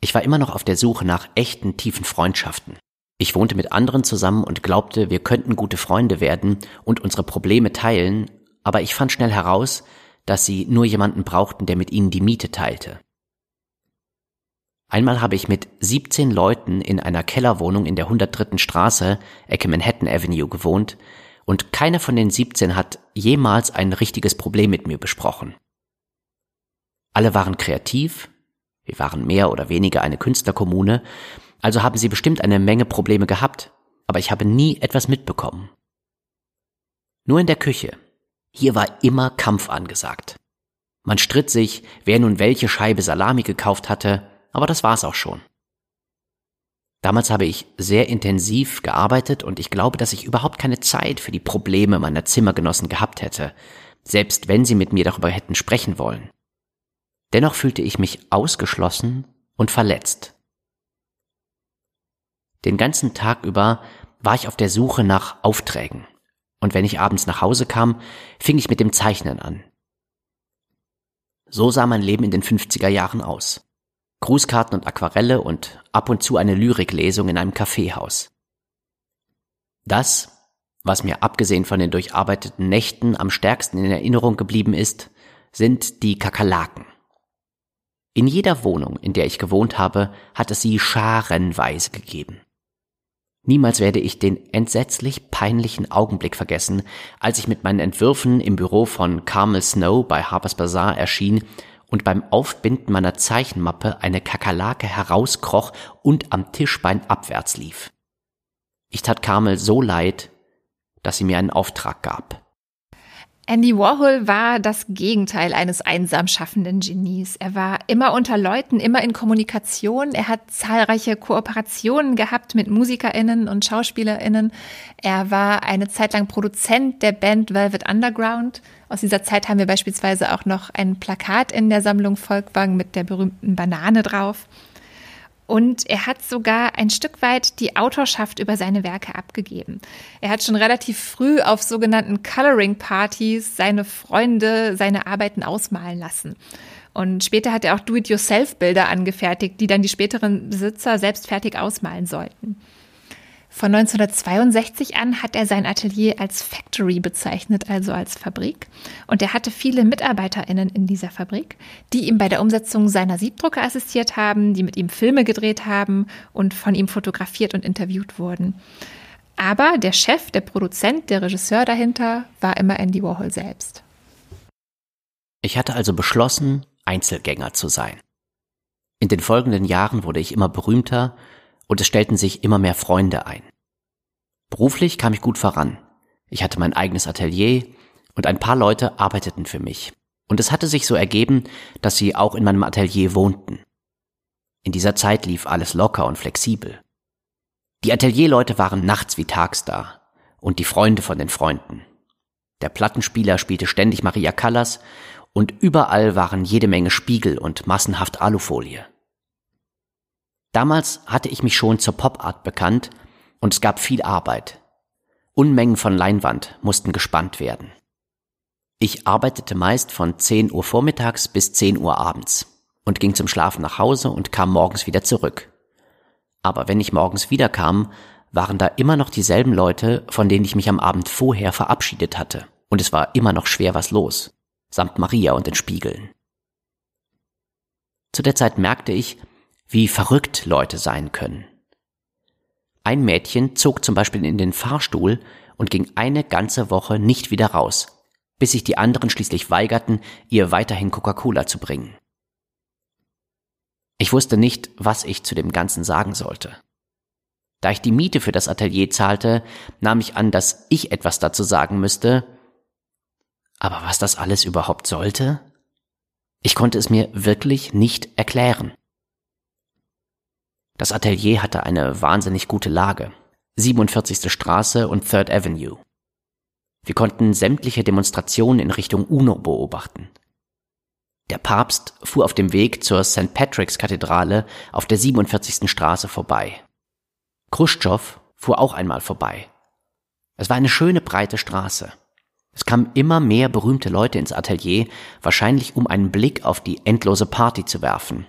Ich war immer noch auf der Suche nach echten, tiefen Freundschaften. Ich wohnte mit anderen zusammen und glaubte, wir könnten gute Freunde werden und unsere Probleme teilen, aber ich fand schnell heraus, dass sie nur jemanden brauchten, der mit ihnen die Miete teilte. Einmal habe ich mit 17 Leuten in einer Kellerwohnung in der 103. Straße, Ecke Manhattan Avenue, gewohnt, und keiner von den 17 hat jemals ein richtiges Problem mit mir besprochen. Alle waren kreativ, wir waren mehr oder weniger eine Künstlerkommune, also haben sie bestimmt eine Menge Probleme gehabt, aber ich habe nie etwas mitbekommen. Nur in der Küche. Hier war immer Kampf angesagt. Man stritt sich, wer nun welche Scheibe Salami gekauft hatte, aber das war's auch schon. Damals habe ich sehr intensiv gearbeitet und ich glaube, dass ich überhaupt keine Zeit für die Probleme meiner Zimmergenossen gehabt hätte, selbst wenn sie mit mir darüber hätten sprechen wollen. Dennoch fühlte ich mich ausgeschlossen und verletzt. Den ganzen Tag über war ich auf der Suche nach Aufträgen, und wenn ich abends nach Hause kam, fing ich mit dem Zeichnen an. So sah mein Leben in den 50er Jahren aus. Grußkarten und Aquarelle und ab und zu eine Lyriklesung in einem Kaffeehaus. Das, was mir abgesehen von den durcharbeiteten Nächten am stärksten in Erinnerung geblieben ist, sind die Kakerlaken. In jeder Wohnung, in der ich gewohnt habe, hat es sie scharenweise gegeben. Niemals werde ich den entsetzlich peinlichen Augenblick vergessen, als ich mit meinen Entwürfen im Büro von Carmel Snow bei Harper's Bazaar erschien und beim Aufbinden meiner Zeichenmappe eine Kakerlake herauskroch und am Tischbein abwärts lief. Ich tat Carmel so leid, dass sie mir einen Auftrag gab. Andy Warhol war das Gegenteil eines einsam schaffenden Genies. Er war immer unter Leuten, immer in Kommunikation. Er hat zahlreiche Kooperationen gehabt mit Musikerinnen und Schauspielerinnen. Er war eine Zeit lang Produzent der Band Velvet Underground. Aus dieser Zeit haben wir beispielsweise auch noch ein Plakat in der Sammlung Volkwang mit der berühmten Banane drauf. Und er hat sogar ein Stück weit die Autorschaft über seine Werke abgegeben. Er hat schon relativ früh auf sogenannten Coloring-Partys seine Freunde seine Arbeiten ausmalen lassen. Und später hat er auch Do-it-yourself-Bilder angefertigt, die dann die späteren Besitzer selbst fertig ausmalen sollten. Von 1962 an hat er sein Atelier als Factory bezeichnet, also als Fabrik. Und er hatte viele MitarbeiterInnen in dieser Fabrik, die ihm bei der Umsetzung seiner Siebdrucke assistiert haben, die mit ihm Filme gedreht haben und von ihm fotografiert und interviewt wurden. Aber der Chef, der Produzent, der Regisseur dahinter war immer Andy Warhol selbst. Ich hatte also beschlossen, Einzelgänger zu sein. In den folgenden Jahren wurde ich immer berühmter und es stellten sich immer mehr Freunde ein. Beruflich kam ich gut voran. Ich hatte mein eigenes Atelier und ein paar Leute arbeiteten für mich. Und es hatte sich so ergeben, dass sie auch in meinem Atelier wohnten. In dieser Zeit lief alles locker und flexibel. Die Atelierleute waren nachts wie tags da und die Freunde von den Freunden. Der Plattenspieler spielte ständig Maria Callas und überall waren jede Menge Spiegel und massenhaft Alufolie. Damals hatte ich mich schon zur Pop-Art bekannt und es gab viel Arbeit. Unmengen von Leinwand mussten gespannt werden. Ich arbeitete meist von 10 Uhr vormittags bis 10 Uhr abends und ging zum Schlafen nach Hause und kam morgens wieder zurück. Aber wenn ich morgens wiederkam, waren da immer noch dieselben Leute, von denen ich mich am Abend vorher verabschiedet hatte. Und es war immer noch schwer was los, samt Maria und den Spiegeln. Zu der Zeit merkte ich, wie verrückt Leute sein können. Ein Mädchen zog zum Beispiel in den Fahrstuhl und ging eine ganze Woche nicht wieder raus, bis sich die anderen schließlich weigerten, ihr weiterhin Coca-Cola zu bringen. Ich wusste nicht, was ich zu dem Ganzen sagen sollte. Da ich die Miete für das Atelier zahlte, nahm ich an, dass ich etwas dazu sagen müsste. Aber was das alles überhaupt sollte? Ich konnte es mir wirklich nicht erklären. Das Atelier hatte eine wahnsinnig gute Lage. 47. Straße und Third Avenue. Wir konnten sämtliche Demonstrationen in Richtung UNO beobachten. Der Papst fuhr auf dem Weg zur St. Patrick's Kathedrale auf der 47. Straße vorbei. Khrushchev fuhr auch einmal vorbei. Es war eine schöne breite Straße. Es kamen immer mehr berühmte Leute ins Atelier, wahrscheinlich um einen Blick auf die endlose Party zu werfen.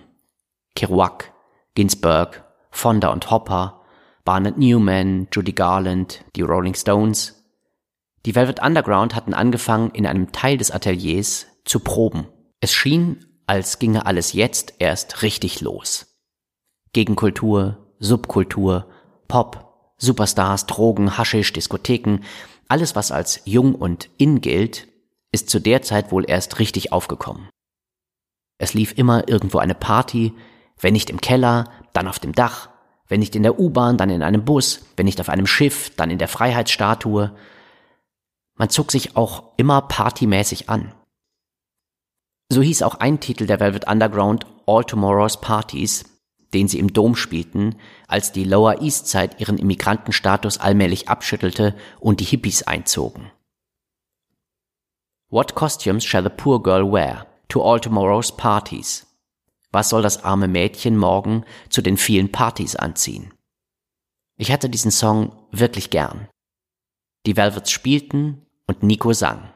Kerouac, Ginsberg, Fonda und Hopper, Barnett Newman, Judy Garland, die Rolling Stones. Die Velvet Underground hatten angefangen, in einem Teil des Ateliers zu proben. Es schien, als ginge alles jetzt erst richtig los. Gegenkultur, Subkultur, Pop, Superstars, Drogen, Haschisch, Diskotheken, alles was als jung und in gilt, ist zu der Zeit wohl erst richtig aufgekommen. Es lief immer irgendwo eine Party, wenn nicht im Keller, dann auf dem Dach, wenn nicht in der U-Bahn, dann in einem Bus, wenn nicht auf einem Schiff, dann in der Freiheitsstatue. Man zog sich auch immer partymäßig an. So hieß auch ein Titel der Velvet Underground All Tomorrow's Parties, den sie im Dom spielten, als die Lower East Side ihren Immigrantenstatus allmählich abschüttelte und die Hippies einzogen. What costumes shall the poor girl wear to all tomorrow's parties? Was soll das arme Mädchen morgen zu den vielen Partys anziehen? Ich hatte diesen Song wirklich gern. Die Velvets spielten und Nico sang.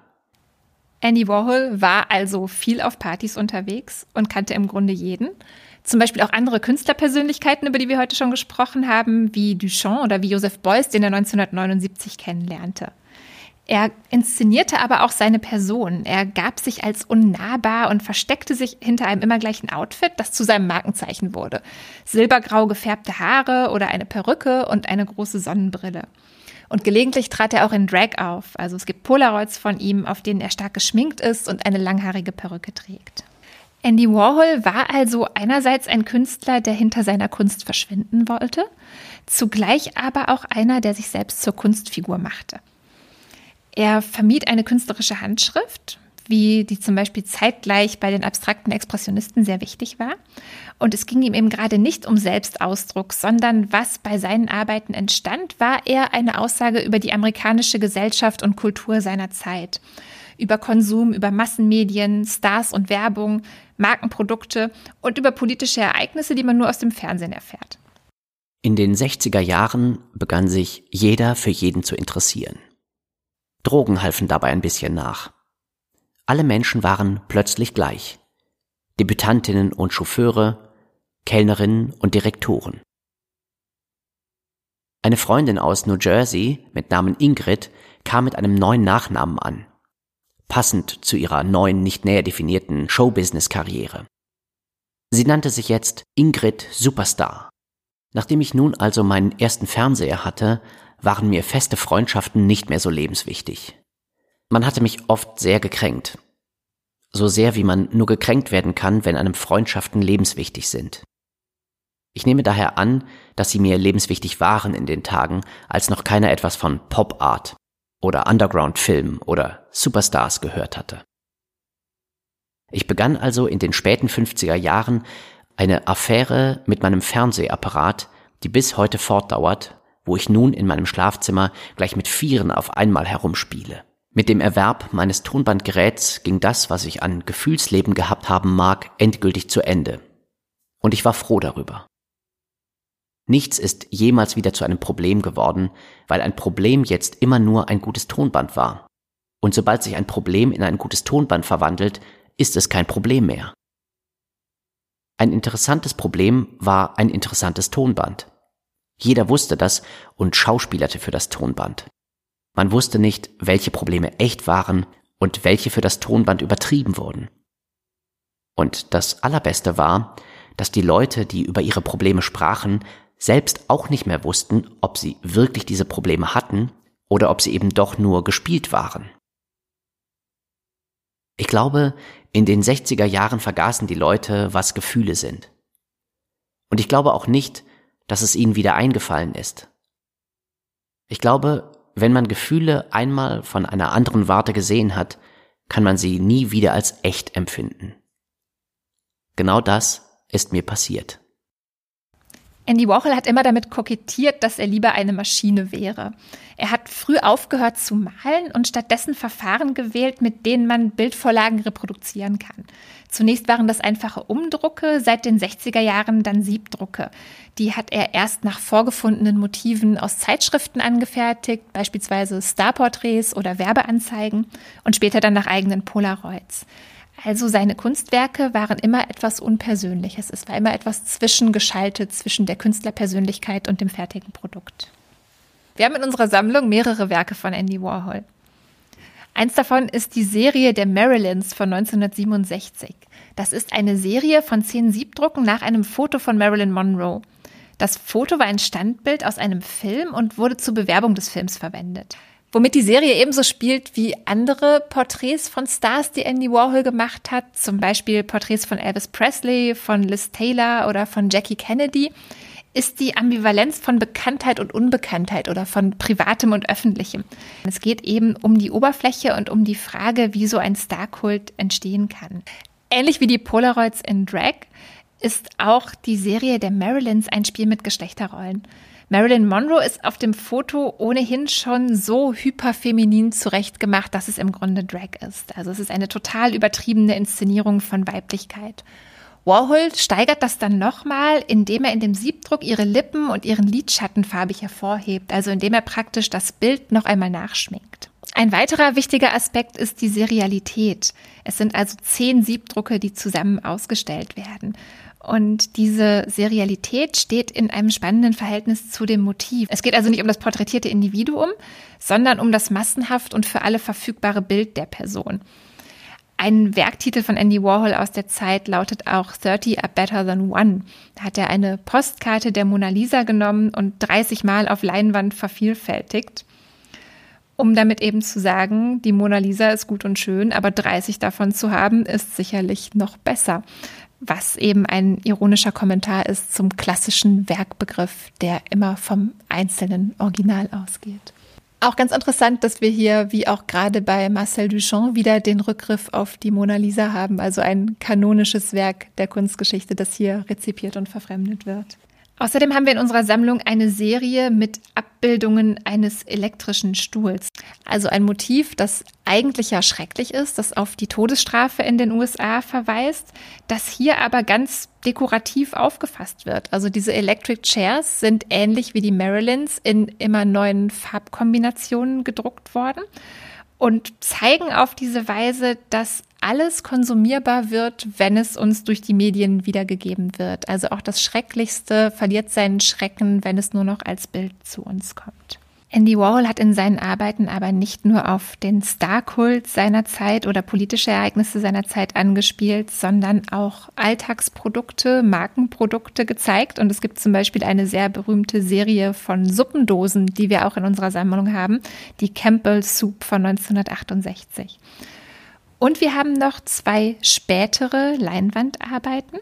Andy Warhol war also viel auf Partys unterwegs und kannte im Grunde jeden. Zum Beispiel auch andere Künstlerpersönlichkeiten, über die wir heute schon gesprochen haben, wie Duchamp oder wie Joseph Beuys, den er 1979 kennenlernte. Er inszenierte aber auch seine Person. Er gab sich als unnahbar und versteckte sich hinter einem immer gleichen Outfit, das zu seinem Markenzeichen wurde. Silbergrau gefärbte Haare oder eine Perücke und eine große Sonnenbrille. Und gelegentlich trat er auch in Drag auf. Also es gibt Polaroids von ihm, auf denen er stark geschminkt ist und eine langhaarige Perücke trägt. Andy Warhol war also einerseits ein Künstler, der hinter seiner Kunst verschwinden wollte, zugleich aber auch einer, der sich selbst zur Kunstfigur machte. Er vermied eine künstlerische Handschrift, wie die zum Beispiel zeitgleich bei den abstrakten Expressionisten sehr wichtig war. Und es ging ihm eben gerade nicht um Selbstausdruck, sondern was bei seinen Arbeiten entstand, war eher eine Aussage über die amerikanische Gesellschaft und Kultur seiner Zeit. Über Konsum, über Massenmedien, Stars und Werbung, Markenprodukte und über politische Ereignisse, die man nur aus dem Fernsehen erfährt. In den 60er Jahren begann sich jeder für jeden zu interessieren. Drogen halfen dabei ein bisschen nach. Alle Menschen waren plötzlich gleich. Debütantinnen und Chauffeure, Kellnerinnen und Direktoren. Eine Freundin aus New Jersey mit Namen Ingrid kam mit einem neuen Nachnamen an, passend zu ihrer neuen, nicht näher definierten Showbusiness-Karriere. Sie nannte sich jetzt Ingrid Superstar. Nachdem ich nun also meinen ersten Fernseher hatte, waren mir feste Freundschaften nicht mehr so lebenswichtig. Man hatte mich oft sehr gekränkt. So sehr wie man nur gekränkt werden kann, wenn einem Freundschaften lebenswichtig sind. Ich nehme daher an, dass sie mir lebenswichtig waren in den Tagen, als noch keiner etwas von Pop Art oder Underground Film oder Superstars gehört hatte. Ich begann also in den späten 50er Jahren eine Affäre mit meinem Fernsehapparat, die bis heute fortdauert wo ich nun in meinem Schlafzimmer gleich mit Vieren auf einmal herumspiele. Mit dem Erwerb meines Tonbandgeräts ging das, was ich an Gefühlsleben gehabt haben mag, endgültig zu Ende. Und ich war froh darüber. Nichts ist jemals wieder zu einem Problem geworden, weil ein Problem jetzt immer nur ein gutes Tonband war. Und sobald sich ein Problem in ein gutes Tonband verwandelt, ist es kein Problem mehr. Ein interessantes Problem war ein interessantes Tonband. Jeder wusste das und schauspielerte für das Tonband. Man wusste nicht, welche Probleme echt waren und welche für das Tonband übertrieben wurden. Und das Allerbeste war, dass die Leute, die über ihre Probleme sprachen, selbst auch nicht mehr wussten, ob sie wirklich diese Probleme hatten oder ob sie eben doch nur gespielt waren. Ich glaube, in den 60er Jahren vergaßen die Leute, was Gefühle sind. Und ich glaube auch nicht, dass es ihnen wieder eingefallen ist. Ich glaube, wenn man Gefühle einmal von einer anderen Warte gesehen hat, kann man sie nie wieder als echt empfinden. Genau das ist mir passiert. Andy Warhol hat immer damit kokettiert, dass er lieber eine Maschine wäre. Er hat früh aufgehört zu malen und stattdessen Verfahren gewählt, mit denen man Bildvorlagen reproduzieren kann. Zunächst waren das einfache Umdrucke, seit den 60er Jahren dann Siebdrucke. Die hat er erst nach vorgefundenen Motiven aus Zeitschriften angefertigt, beispielsweise Starporträts oder Werbeanzeigen und später dann nach eigenen Polaroids. Also seine Kunstwerke waren immer etwas Unpersönliches. Es war immer etwas zwischengeschaltet zwischen der Künstlerpersönlichkeit und dem fertigen Produkt. Wir haben in unserer Sammlung mehrere Werke von Andy Warhol. Eins davon ist die Serie der Marilyns von 1967. Das ist eine Serie von zehn Siebdrucken nach einem Foto von Marilyn Monroe. Das Foto war ein Standbild aus einem Film und wurde zur Bewerbung des Films verwendet. Womit die Serie ebenso spielt wie andere Porträts von Stars, die Andy Warhol gemacht hat, zum Beispiel Porträts von Elvis Presley, von Liz Taylor oder von Jackie Kennedy, ist die Ambivalenz von Bekanntheit und Unbekanntheit oder von Privatem und Öffentlichem. Es geht eben um die Oberfläche und um die Frage, wie so ein Starkult entstehen kann. Ähnlich wie die Polaroids in Drag ist auch die Serie der Marilyns ein Spiel mit Geschlechterrollen. Marilyn Monroe ist auf dem Foto ohnehin schon so hyperfeminin zurechtgemacht, dass es im Grunde Drag ist. Also es ist eine total übertriebene Inszenierung von Weiblichkeit. Warhol steigert das dann nochmal, indem er in dem Siebdruck ihre Lippen und ihren Lidschatten farbig hervorhebt, also indem er praktisch das Bild noch einmal nachschminkt. Ein weiterer wichtiger Aspekt ist die Serialität. Es sind also zehn Siebdrucke, die zusammen ausgestellt werden. Und diese Serialität steht in einem spannenden Verhältnis zu dem Motiv. Es geht also nicht um das porträtierte Individuum, sondern um das massenhaft und für alle verfügbare Bild der Person. Ein Werktitel von Andy Warhol aus der Zeit lautet auch 30 are better than one. Da hat er eine Postkarte der Mona Lisa genommen und 30 Mal auf Leinwand vervielfältigt, um damit eben zu sagen, die Mona Lisa ist gut und schön, aber 30 davon zu haben, ist sicherlich noch besser was eben ein ironischer Kommentar ist zum klassischen Werkbegriff, der immer vom einzelnen Original ausgeht. Auch ganz interessant, dass wir hier, wie auch gerade bei Marcel Duchamp, wieder den Rückgriff auf die Mona Lisa haben, also ein kanonisches Werk der Kunstgeschichte, das hier rezipiert und verfremdet wird. Außerdem haben wir in unserer Sammlung eine Serie mit Abbildungen eines elektrischen Stuhls. Also ein Motiv, das eigentlich ja schrecklich ist, das auf die Todesstrafe in den USA verweist, das hier aber ganz dekorativ aufgefasst wird. Also diese Electric Chairs sind ähnlich wie die Marilyns in immer neuen Farbkombinationen gedruckt worden und zeigen auf diese Weise, dass alles konsumierbar wird, wenn es uns durch die Medien wiedergegeben wird. Also auch das Schrecklichste verliert seinen Schrecken, wenn es nur noch als Bild zu uns kommt. Andy Warhol hat in seinen Arbeiten aber nicht nur auf den Starkult seiner Zeit oder politische Ereignisse seiner Zeit angespielt, sondern auch Alltagsprodukte, Markenprodukte gezeigt. Und es gibt zum Beispiel eine sehr berühmte Serie von Suppendosen, die wir auch in unserer Sammlung haben, die Campbell Soup von 1968. Und wir haben noch zwei spätere Leinwandarbeiten.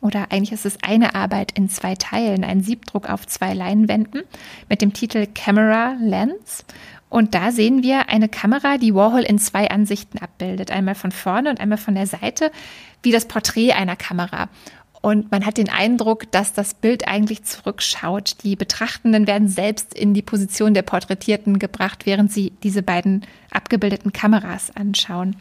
Oder eigentlich ist es eine Arbeit in zwei Teilen, ein Siebdruck auf zwei Leinwänden mit dem Titel Camera Lens. Und da sehen wir eine Kamera, die Warhol in zwei Ansichten abbildet. Einmal von vorne und einmal von der Seite, wie das Porträt einer Kamera. Und man hat den Eindruck, dass das Bild eigentlich zurückschaut. Die Betrachtenden werden selbst in die Position der Porträtierten gebracht, während sie diese beiden abgebildeten Kameras anschauen.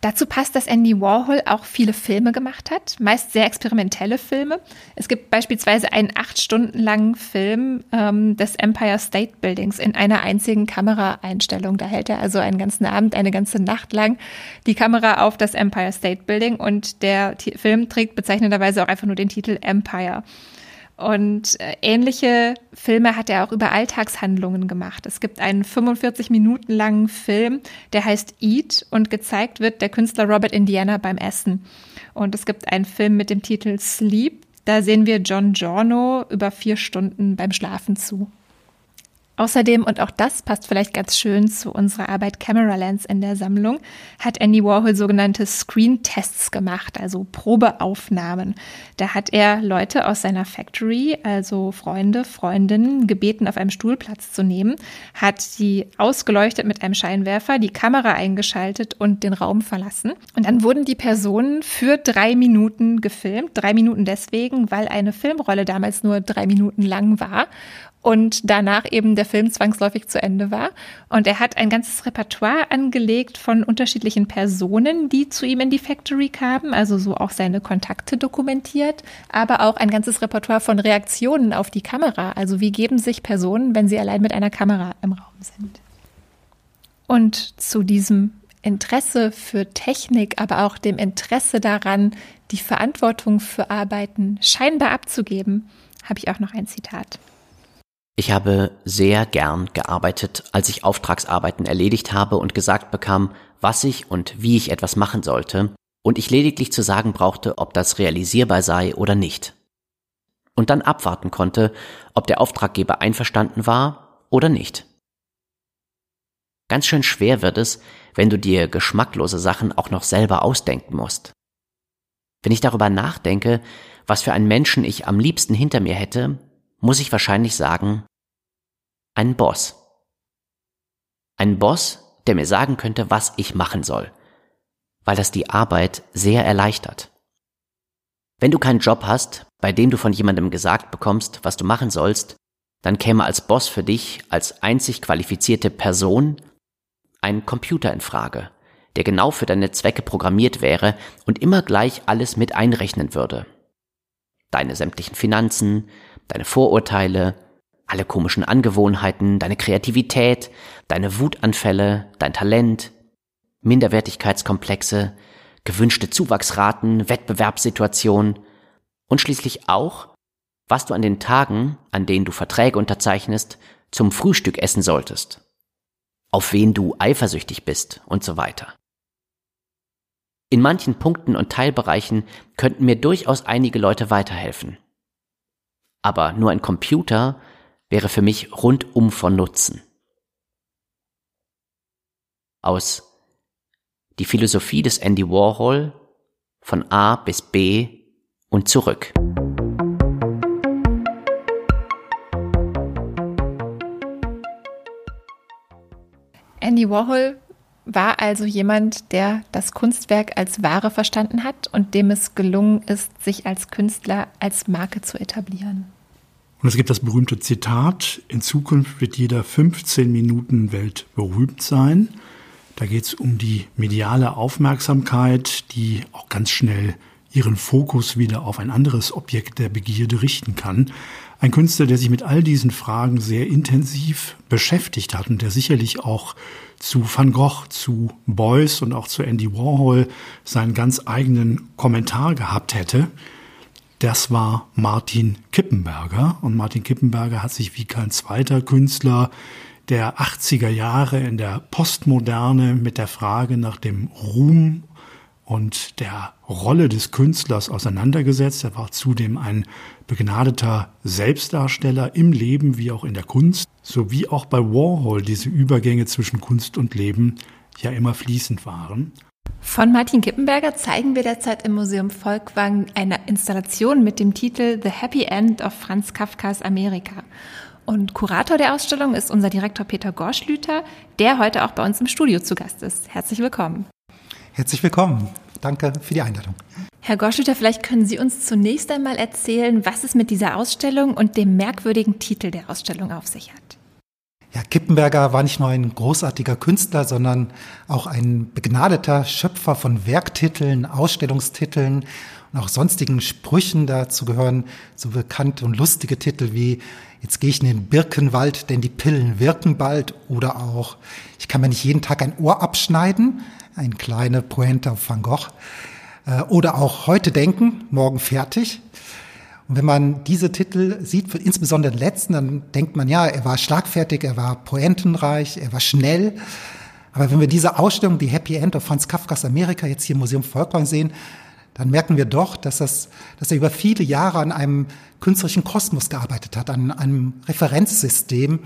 Dazu passt, dass Andy Warhol auch viele Filme gemacht hat, meist sehr experimentelle Filme. Es gibt beispielsweise einen acht Stunden langen Film ähm, des Empire State Buildings in einer einzigen Kameraeinstellung. Da hält er also einen ganzen Abend, eine ganze Nacht lang die Kamera auf das Empire State Building und der Film trägt bezeichnenderweise auch einfach nur den Titel Empire. Und äh, ähnliche Filme hat er auch über Alltagshandlungen gemacht. Es gibt einen 45 Minuten langen Film, der heißt Eat und gezeigt wird der Künstler Robert Indiana beim Essen. Und es gibt einen Film mit dem Titel Sleep. Da sehen wir John Giorno über vier Stunden beim Schlafen zu. Außerdem, und auch das passt vielleicht ganz schön zu unserer Arbeit Camera Lens in der Sammlung, hat Andy Warhol sogenannte Screen-Tests gemacht, also Probeaufnahmen. Da hat er Leute aus seiner Factory, also Freunde, Freundinnen, gebeten, auf einem Stuhl Platz zu nehmen, hat sie ausgeleuchtet mit einem Scheinwerfer, die Kamera eingeschaltet und den Raum verlassen. Und dann wurden die Personen für drei Minuten gefilmt. Drei Minuten deswegen, weil eine Filmrolle damals nur drei Minuten lang war und danach eben der Film zwangsläufig zu Ende war. Und er hat ein ganzes Repertoire angelegt von unterschiedlichen Personen, die zu ihm in die Factory kamen, also so auch seine Kontakte dokumentiert, aber auch ein ganzes Repertoire von Reaktionen auf die Kamera. Also wie geben sich Personen, wenn sie allein mit einer Kamera im Raum sind. Und zu diesem Interesse für Technik, aber auch dem Interesse daran, die Verantwortung für Arbeiten scheinbar abzugeben, habe ich auch noch ein Zitat. Ich habe sehr gern gearbeitet, als ich Auftragsarbeiten erledigt habe und gesagt bekam, was ich und wie ich etwas machen sollte, und ich lediglich zu sagen brauchte, ob das realisierbar sei oder nicht. Und dann abwarten konnte, ob der Auftraggeber einverstanden war oder nicht. Ganz schön schwer wird es, wenn du dir geschmacklose Sachen auch noch selber ausdenken musst. Wenn ich darüber nachdenke, was für einen Menschen ich am liebsten hinter mir hätte, muss ich wahrscheinlich sagen, einen Boss. Ein Boss, der mir sagen könnte, was ich machen soll, weil das die Arbeit sehr erleichtert. Wenn du keinen Job hast, bei dem du von jemandem gesagt bekommst, was du machen sollst, dann käme als Boss für dich, als einzig qualifizierte Person, ein Computer in Frage, der genau für deine Zwecke programmiert wäre und immer gleich alles mit einrechnen würde. Deine sämtlichen Finanzen, deine Vorurteile, alle komischen Angewohnheiten, deine Kreativität, deine Wutanfälle, dein Talent, Minderwertigkeitskomplexe, gewünschte Zuwachsraten, Wettbewerbssituationen und schließlich auch, was du an den Tagen, an denen du Verträge unterzeichnest, zum Frühstück essen solltest, auf wen du eifersüchtig bist und so weiter. In manchen Punkten und Teilbereichen könnten mir durchaus einige Leute weiterhelfen. Aber nur ein Computer wäre für mich rundum von Nutzen. Aus Die Philosophie des Andy Warhol von A bis B und zurück. Andy Warhol war also jemand, der das Kunstwerk als Ware verstanden hat und dem es gelungen ist, sich als Künstler als Marke zu etablieren. Und es gibt das berühmte Zitat, in Zukunft wird jeder 15 Minuten Welt berühmt sein. Da geht es um die mediale Aufmerksamkeit, die auch ganz schnell ihren Fokus wieder auf ein anderes Objekt der Begierde richten kann. Ein Künstler, der sich mit all diesen Fragen sehr intensiv beschäftigt hat und der sicherlich auch zu Van Gogh, zu Beuys und auch zu Andy Warhol seinen ganz eigenen Kommentar gehabt hätte das war Martin Kippenberger. Und Martin Kippenberger hat sich wie kein zweiter Künstler der 80er Jahre in der Postmoderne mit der Frage nach dem Ruhm und der Rolle des Künstlers auseinandergesetzt. Er war zudem ein begnadeter Selbstdarsteller im Leben wie auch in der Kunst, sowie auch bei Warhol diese Übergänge zwischen Kunst und Leben ja immer fließend waren. Von Martin Kippenberger zeigen wir derzeit im Museum Volkwang eine Installation mit dem Titel The Happy End of Franz Kafkas Amerika. Und Kurator der Ausstellung ist unser Direktor Peter Gorschlüter, der heute auch bei uns im Studio zu Gast ist. Herzlich willkommen. Herzlich willkommen. Danke für die Einladung. Herr Gorschüter, vielleicht können Sie uns zunächst einmal erzählen, was es mit dieser Ausstellung und dem merkwürdigen Titel der Ausstellung auf sich hat. Ja, Kippenberger war nicht nur ein großartiger Künstler, sondern auch ein begnadeter Schöpfer von Werktiteln, Ausstellungstiteln und auch sonstigen Sprüchen. Dazu gehören so bekannte und lustige Titel wie Jetzt gehe ich in den Birkenwald, denn die Pillen wirken bald oder auch Ich kann mir nicht jeden Tag ein Ohr abschneiden, ein kleine Pointe auf Van Gogh. Äh, oder auch heute denken, morgen fertig. Und wenn man diese Titel sieht, insbesondere den letzten, dann denkt man, ja, er war schlagfertig, er war poentenreich, er war schnell. Aber wenn wir diese Ausstellung, die Happy End of Franz Kafkas Amerika, jetzt hier im Museum Volkwang sehen, dann merken wir doch, dass, das, dass er über viele Jahre an einem künstlerischen Kosmos gearbeitet hat, an einem Referenzsystem,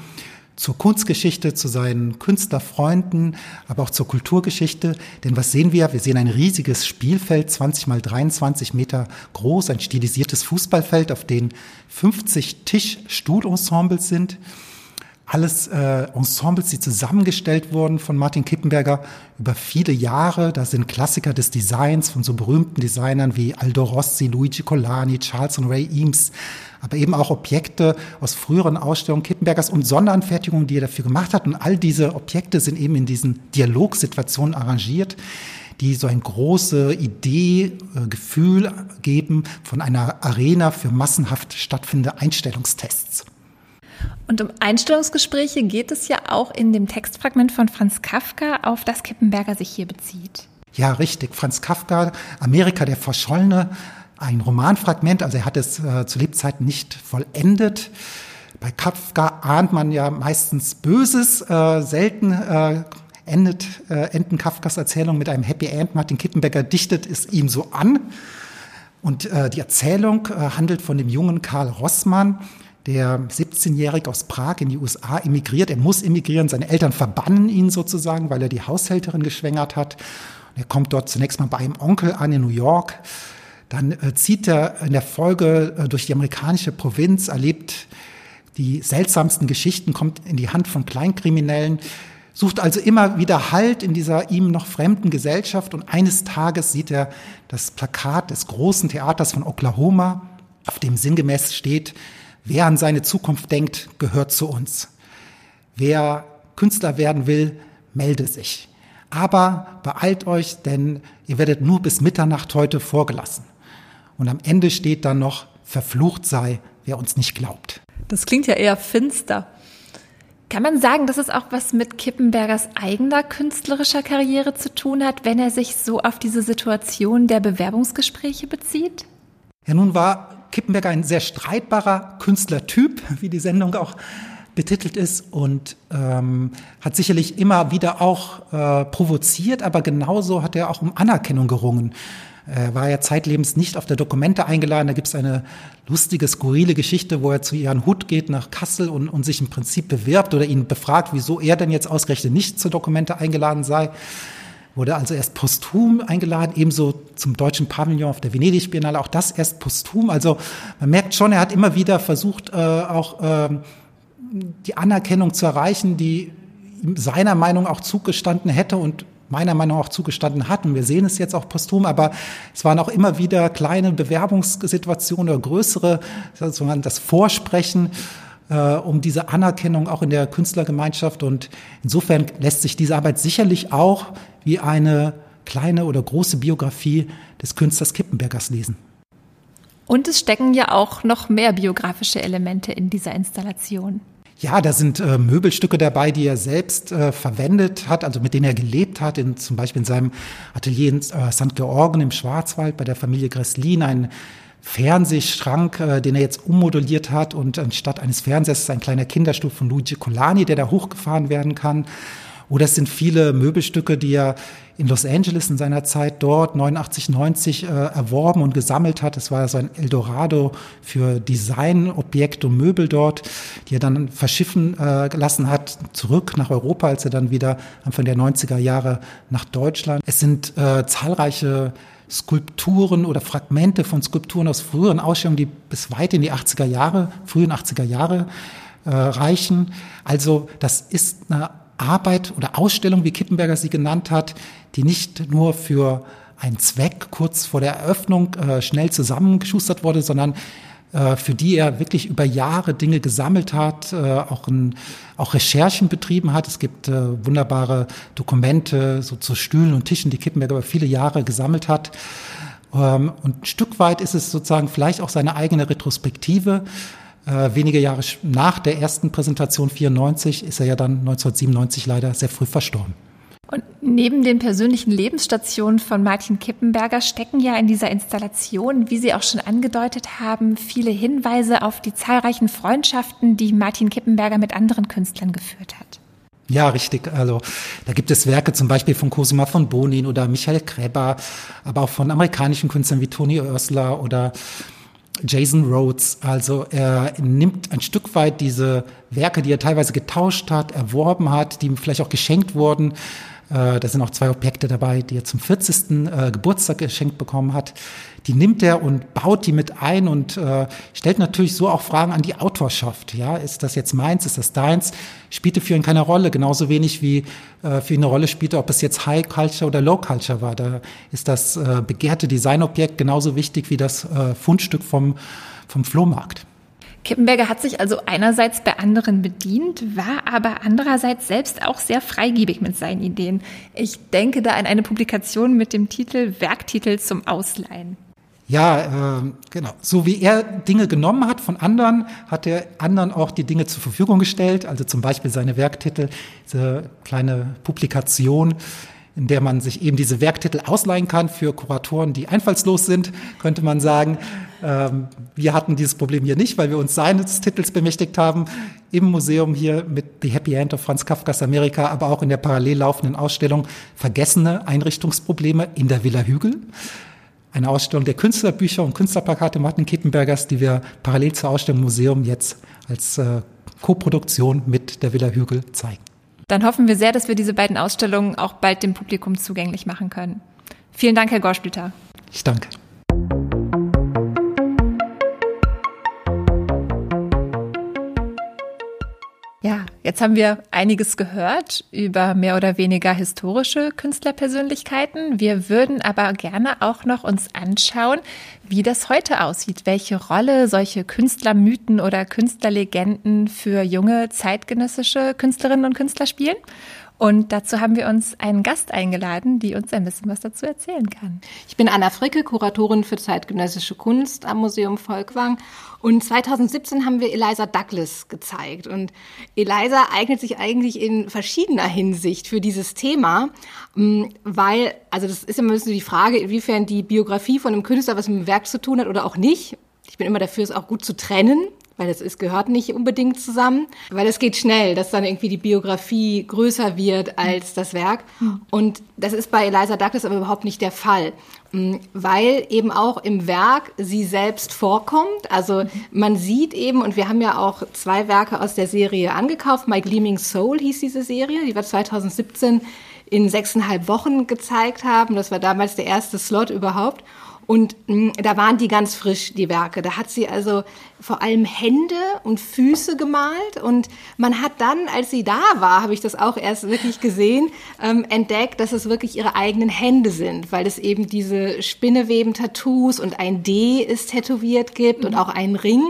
zur Kunstgeschichte, zu seinen Künstlerfreunden, aber auch zur Kulturgeschichte. Denn was sehen wir? Wir sehen ein riesiges Spielfeld, 20 mal 23 Meter groß, ein stilisiertes Fußballfeld, auf dem 50 Tisch-Stuhlensembles sind alles äh, Ensembles, die zusammengestellt wurden von Martin Kippenberger über viele Jahre. Da sind Klassiker des Designs von so berühmten Designern wie Aldo Rossi, Luigi Colani, Charles und Ray Eames, aber eben auch Objekte aus früheren Ausstellungen Kippenbergers und Sonderanfertigungen, die er dafür gemacht hat. Und all diese Objekte sind eben in diesen Dialogsituationen arrangiert die so ein große Idee, äh, Gefühl geben von einer Arena für massenhaft stattfindende Einstellungstests. Und um Einstellungsgespräche geht es ja auch in dem Textfragment von Franz Kafka, auf das Kippenberger sich hier bezieht. Ja, richtig. Franz Kafka, Amerika der Verschollene, ein Romanfragment, also er hat es äh, zu Lebzeiten nicht vollendet. Bei Kafka ahnt man ja meistens Böses, äh, selten äh, endet, äh, enden Kafkas Erzählung mit einem Happy End. Martin Kippenberger dichtet es ihm so an. Und äh, die Erzählung äh, handelt von dem jungen Karl Rossmann, der 17-jährig aus Prag in die USA emigriert. Er muss emigrieren, seine Eltern verbannen ihn sozusagen, weil er die Haushälterin geschwängert hat. Er kommt dort zunächst mal bei einem Onkel an in New York. Dann äh, zieht er in der Folge äh, durch die amerikanische Provinz, erlebt die seltsamsten Geschichten, kommt in die Hand von Kleinkriminellen, sucht also immer wieder Halt in dieser ihm noch fremden Gesellschaft und eines Tages sieht er das Plakat des großen Theaters von Oklahoma, auf dem sinngemäß steht, Wer an seine Zukunft denkt, gehört zu uns. Wer Künstler werden will, melde sich. Aber beeilt euch, denn ihr werdet nur bis Mitternacht heute vorgelassen. Und am Ende steht dann noch, verflucht sei, wer uns nicht glaubt. Das klingt ja eher finster. Kann man sagen, dass es auch was mit Kippenbergers eigener künstlerischer Karriere zu tun hat, wenn er sich so auf diese Situation der Bewerbungsgespräche bezieht? Ja, nun war Kippenberger ein sehr streitbarer Künstlertyp, wie die Sendung auch betitelt ist und ähm, hat sicherlich immer wieder auch äh, provoziert, aber genauso hat er auch um Anerkennung gerungen. Er war ja zeitlebens nicht auf der Dokumente eingeladen. Da gibt es eine lustige, skurrile Geschichte, wo er zu Jan Huth geht nach Kassel und, und sich im Prinzip bewirbt oder ihn befragt, wieso er denn jetzt ausgerechnet nicht zur Dokumente eingeladen sei wurde also erst posthum eingeladen, ebenso zum deutschen Pavillon auf der Venedig-Biennale, auch das erst posthum. Also man merkt schon, er hat immer wieder versucht, äh, auch äh, die Anerkennung zu erreichen, die seiner Meinung auch zugestanden hätte und meiner Meinung auch zugestanden hat. Und wir sehen es jetzt auch posthum, aber es waren auch immer wieder kleine Bewerbungssituationen oder größere, sozusagen das Vorsprechen äh, um diese Anerkennung auch in der Künstlergemeinschaft. Und insofern lässt sich diese Arbeit sicherlich auch wie eine kleine oder große Biografie des Künstlers Kippenbergers lesen. Und es stecken ja auch noch mehr biografische Elemente in dieser Installation. Ja, da sind äh, Möbelstücke dabei, die er selbst äh, verwendet hat, also mit denen er gelebt hat, in, zum Beispiel in seinem Atelier in äh, St. Georgen im Schwarzwald bei der Familie Gresslin, ein Fernsehschrank, äh, den er jetzt ummoduliert hat und anstatt eines Fernsehers ist ein kleiner Kinderstuhl von Luigi Colani, der da hochgefahren werden kann. Oder es sind viele Möbelstücke, die er in Los Angeles in seiner Zeit dort 89, 90 äh, erworben und gesammelt hat. Es war so ein Eldorado für Designobjekte und Möbel dort, die er dann verschiffen äh, gelassen hat, zurück nach Europa, als er dann wieder Anfang der 90er Jahre nach Deutschland. Es sind äh, zahlreiche Skulpturen oder Fragmente von Skulpturen aus früheren Ausstellungen, die bis weit in die 80er Jahre, frühen 80er Jahre äh, reichen. Also das ist eine Arbeit oder Ausstellung, wie Kippenberger sie genannt hat, die nicht nur für einen Zweck kurz vor der Eröffnung äh, schnell zusammengeschustert wurde, sondern für die er wirklich über Jahre Dinge gesammelt hat, äh, auch, ein, auch Recherchen betrieben hat. Es gibt äh, wunderbare Dokumente so zu Stühlen und Tischen, die Kippenberg über viele Jahre gesammelt hat. Ähm, und ein Stück weit ist es sozusagen vielleicht auch seine eigene Retrospektive. wenige Jahre nach der ersten Präsentation 94 ist er ja dann 1997 leider sehr früh verstorben. Und neben den persönlichen Lebensstationen von Martin Kippenberger stecken ja in dieser Installation, wie Sie auch schon angedeutet haben, viele Hinweise auf die zahlreichen Freundschaften, die Martin Kippenberger mit anderen Künstlern geführt hat. Ja, richtig. Also da gibt es Werke zum Beispiel von Cosima von Bonin oder Michael Kreber, aber auch von amerikanischen Künstlern wie Tony Oersler oder Jason Rhodes. Also er nimmt ein Stück weit diese Werke, die er teilweise getauscht hat, erworben hat, die ihm vielleicht auch geschenkt wurden, äh, da sind auch zwei Objekte dabei, die er zum 40. Äh, Geburtstag geschenkt bekommen hat. Die nimmt er und baut die mit ein und äh, stellt natürlich so auch Fragen an die Autorschaft. Ja, ist das jetzt meins? Ist das deins? Spielte für ihn keine Rolle, genauso wenig wie äh, für ihn eine Rolle spielte, ob es jetzt High Culture oder Low Culture war. Da ist das äh, begehrte Designobjekt genauso wichtig wie das äh, Fundstück vom, vom Flohmarkt. Kippenberger hat sich also einerseits bei anderen bedient, war aber andererseits selbst auch sehr freigebig mit seinen Ideen. Ich denke da an eine Publikation mit dem Titel Werktitel zum Ausleihen. Ja, äh, genau. So wie er Dinge genommen hat von anderen, hat er anderen auch die Dinge zur Verfügung gestellt. Also zum Beispiel seine Werktitel, diese kleine Publikation in der man sich eben diese Werktitel ausleihen kann für Kuratoren, die einfallslos sind, könnte man sagen. Ähm, wir hatten dieses Problem hier nicht, weil wir uns seines Titels bemächtigt haben im Museum hier mit The Happy End of Franz Kafkas Amerika, aber auch in der parallel laufenden Ausstellung Vergessene Einrichtungsprobleme in der Villa Hügel. Eine Ausstellung der Künstlerbücher und Künstlerplakate Martin Kippenbergers, die wir parallel zur Ausstellung im Museum jetzt als äh, Koproduktion mit der Villa Hügel zeigen. Dann hoffen wir sehr, dass wir diese beiden Ausstellungen auch bald dem Publikum zugänglich machen können. Vielen Dank, Herr Gorschblüter. Ich danke. Jetzt haben wir einiges gehört über mehr oder weniger historische Künstlerpersönlichkeiten. Wir würden aber gerne auch noch uns anschauen, wie das heute aussieht, welche Rolle solche Künstlermythen oder Künstlerlegenden für junge zeitgenössische Künstlerinnen und Künstler spielen. Und dazu haben wir uns einen Gast eingeladen, die uns ein bisschen was dazu erzählen kann. Ich bin Anna Fricke, Kuratorin für zeitgenössische Kunst am Museum Volkwang. Und 2017 haben wir Eliza Douglas gezeigt. Und Eliza eignet sich eigentlich in verschiedener Hinsicht für dieses Thema, mm, weil, also das ist immer ein bisschen die Frage, inwiefern die Biografie von einem Künstler was mit dem Werk zu tun hat oder auch nicht. Ich bin immer dafür, es auch gut zu trennen weil es ist, gehört nicht unbedingt zusammen, weil es geht schnell, dass dann irgendwie die Biografie größer wird als das Werk. Und das ist bei Eliza Douglas aber überhaupt nicht der Fall, mm, weil eben auch im Werk sie selbst vorkommt. Also man sieht eben, und wir haben ja auch zwei Werke aus der Serie angekauft. My Gleaming Soul hieß diese Serie, die wir 2017 in sechseinhalb Wochen gezeigt haben. Das war damals der erste Slot überhaupt. Und mh, da waren die ganz frisch, die Werke. Da hat sie also vor allem Hände und Füße gemalt. Und man hat dann, als sie da war, habe ich das auch erst wirklich gesehen, ähm, entdeckt, dass es wirklich ihre eigenen Hände sind, weil es eben diese Spinneweben-Tattoos und ein D ist tätowiert gibt mhm. und auch einen Ring,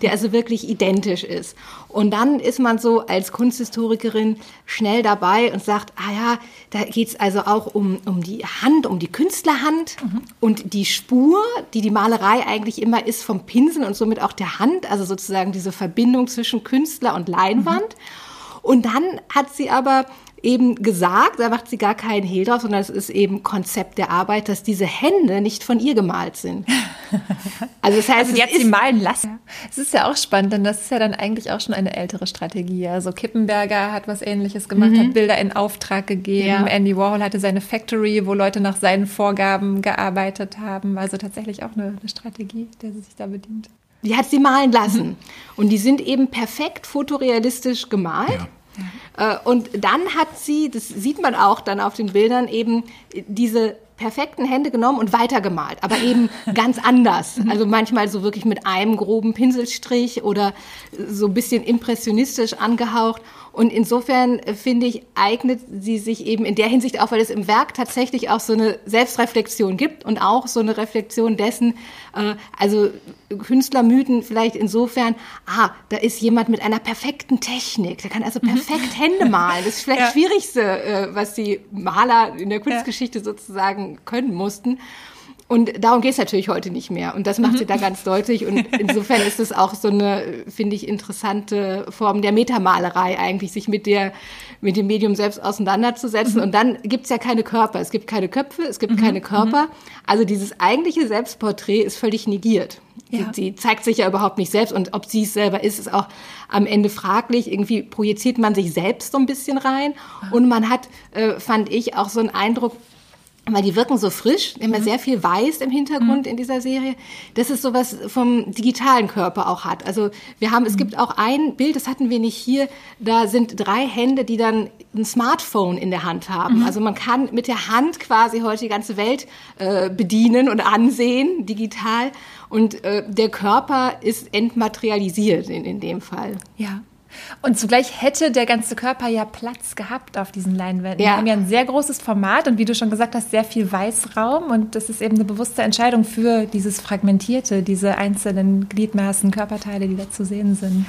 der also wirklich identisch ist. Und dann ist man so als Kunsthistorikerin schnell dabei und sagt, ah ja, da geht's also auch um, um die Hand, um die Künstlerhand mhm. und die Spur, die die Malerei eigentlich immer ist vom Pinsel und somit auch der Hand, also sozusagen diese Verbindung zwischen Künstler und Leinwand. Mhm. Und dann hat sie aber eben gesagt, da macht sie gar keinen Hehl drauf, sondern es ist eben Konzept der Arbeit, dass diese Hände nicht von ihr gemalt sind. <laughs> Also das heißt, also die hat sie malen lassen. Es ist ja auch spannend, denn das ist ja dann eigentlich auch schon eine ältere Strategie. Also Kippenberger hat was ähnliches gemacht, mhm. hat Bilder in Auftrag gegeben. Ja. Andy Warhol hatte seine Factory, wo Leute nach seinen Vorgaben gearbeitet haben. Also tatsächlich auch eine, eine Strategie, der sie sich da bedient. Die hat sie malen lassen. Mhm. Und die sind eben perfekt fotorealistisch gemalt. Ja. Äh, und dann hat sie, das sieht man auch dann auf den Bildern, eben diese perfekten Hände genommen und weitergemalt, aber eben <laughs> ganz anders. Also manchmal so wirklich mit einem groben Pinselstrich oder so ein bisschen impressionistisch angehaucht. Und insofern äh, finde ich, eignet sie sich eben in der Hinsicht auch, weil es im Werk tatsächlich auch so eine Selbstreflexion gibt und auch so eine Reflexion dessen, äh, also Künstlermythen vielleicht insofern, ah, da ist jemand mit einer perfekten Technik, der kann also mhm. perfekt Hände malen. Das ist vielleicht <laughs> ja. das Schwierigste, äh, was die Maler in der Kunstgeschichte ja. sozusagen können mussten. Und darum geht es natürlich heute nicht mehr. Und das macht mhm. sie da ganz deutlich. Und insofern ist es auch so eine, finde ich, interessante Form der Metamalerei, eigentlich, sich mit der, mit dem Medium selbst auseinanderzusetzen. Mhm. Und dann gibt es ja keine Körper. Es gibt keine Köpfe, es gibt mhm. keine Körper. Mhm. Also dieses eigentliche Selbstporträt ist völlig negiert. Ja. Sie, sie, zeigt sich ja überhaupt nicht selbst. Und ob sie es selber ist, ist auch am Ende fraglich. Irgendwie projiziert man sich selbst so ein bisschen rein. Ah. Und man hat, äh, fand ich, auch so einen Eindruck, weil die wirken so frisch, ja mhm. sehr viel Weiß im Hintergrund mhm. in dieser Serie, dass es sowas vom digitalen Körper auch hat. Also wir haben, es mhm. gibt auch ein Bild, das hatten wir nicht hier, da sind drei Hände, die dann ein Smartphone in der Hand haben. Mhm. Also man kann mit der Hand quasi heute die ganze Welt äh, bedienen und ansehen, digital. Und äh, der Körper ist entmaterialisiert in, in dem Fall. Ja. Und zugleich hätte der ganze Körper ja Platz gehabt auf diesen Leinwänden. Ja. Wir haben ja ein sehr großes Format und wie du schon gesagt hast, sehr viel Weißraum. Und das ist eben eine bewusste Entscheidung für dieses Fragmentierte, diese einzelnen Gliedmaßen, Körperteile, die da zu sehen sind.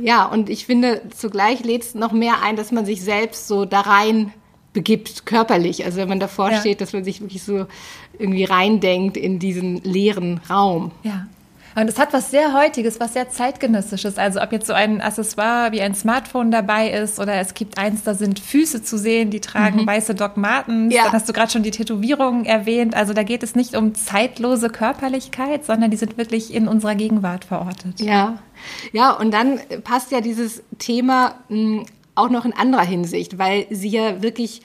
Ja, und ich finde, zugleich lädt es noch mehr ein, dass man sich selbst so da rein begibt, körperlich. Also wenn man davor ja. steht, dass man sich wirklich so irgendwie reindenkt in diesen leeren Raum. Ja. Und es hat was sehr Heutiges, was sehr Zeitgenössisches. Also ob jetzt so ein Accessoire wie ein Smartphone dabei ist oder es gibt eins, da sind Füße zu sehen, die tragen mhm. weiße Doc Martens. Ja. Dann hast du gerade schon die Tätowierungen erwähnt. Also da geht es nicht um zeitlose Körperlichkeit, sondern die sind wirklich in unserer Gegenwart verortet. Ja, ja. Und dann passt ja dieses Thema mh, hm, auch noch in anderer Hinsicht, weil sie ja wirklich,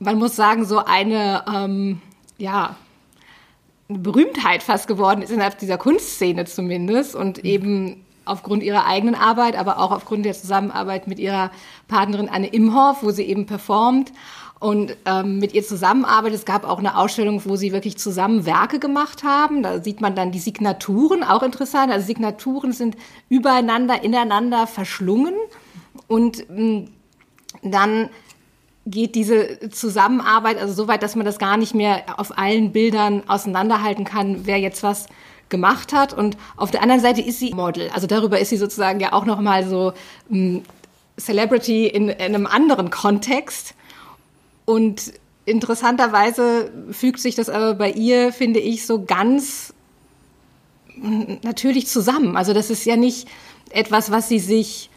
man muss sagen, so eine, ähm, ja, Berühmtheit fast geworden ist innerhalb dieser Kunstszene zumindest und mhm. eben aufgrund ihrer eigenen Arbeit, aber auch aufgrund der Zusammenarbeit mit ihrer Partnerin Anne Imhoff, wo sie eben performt und ähm, mit ihr zusammenarbeitet. Es gab auch eine Ausstellung, wo sie wirklich zusammen Werke gemacht haben. Da sieht man dann die Signaturen, auch interessant. Also Signaturen sind übereinander, ineinander verschlungen und mh, mm, dann geht diese Zusammenarbeit also so weit, dass man das gar nicht mehr auf allen Bildern auseinanderhalten kann, wer jetzt was gemacht hat. Und auf der anderen Seite ist sie Model. Also darüber ist sie sozusagen ja auch noch mal so um, Celebrity in, in einem anderen Kontext. Und interessanterweise fügt sich das aber bei ihr, finde ich, so ganz natürlich zusammen. Also das ist ja nicht etwas, was sie sich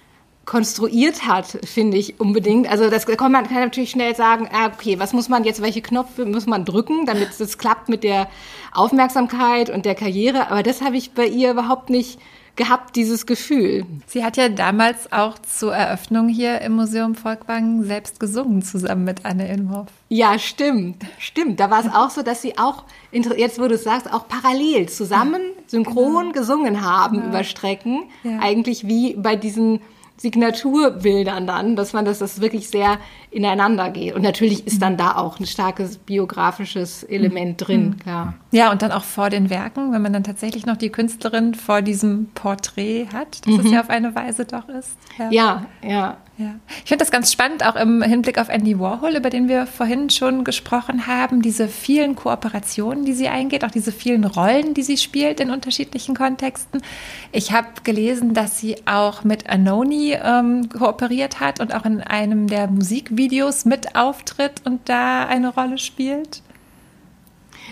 konstruiert hat, finde ich unbedingt. Also das kann man kann natürlich schnell sagen, ah, okay, was muss man jetzt, welche Knöpfe muss man drücken, damit es klappt mit der Aufmerksamkeit und der Karriere. Aber das habe ich bei ihr überhaupt nicht gehabt, dieses Gefühl. Sie hat ja damals auch zur Eröffnung hier im Museum Volkwang selbst gesungen, zusammen mit Anne Inhoff. Ja, stimmt, stimmt. Da war es auch so, dass sie auch, jetzt wo du es sagst, auch parallel zusammen synchron genau. gesungen haben genau. über Strecken. Ja. Eigentlich wie bei diesen Signaturbildern dann, dass man das, das wirklich sehr ineinander geht. Und natürlich ist dann da auch ein starkes biografisches Element drin, mhm. klar. Ja, und dann auch vor den Werken, wenn man dann tatsächlich noch die Künstlerin vor diesem Porträt hat, dass mhm. es ja auf eine Weise doch ist. Ja, ja. ja. Ja. Ich finde das ganz spannend, auch im Hinblick auf Andy Warhol, über den wir vorhin schon gesprochen haben, diese vielen Kooperationen, die sie eingeht, auch diese vielen Rollen, die sie spielt in unterschiedlichen Kontexten. Ich habe gelesen, dass sie auch mit Anoni ähm, kooperiert hat und auch in einem der Musikvideos mit auftritt und da eine Rolle spielt.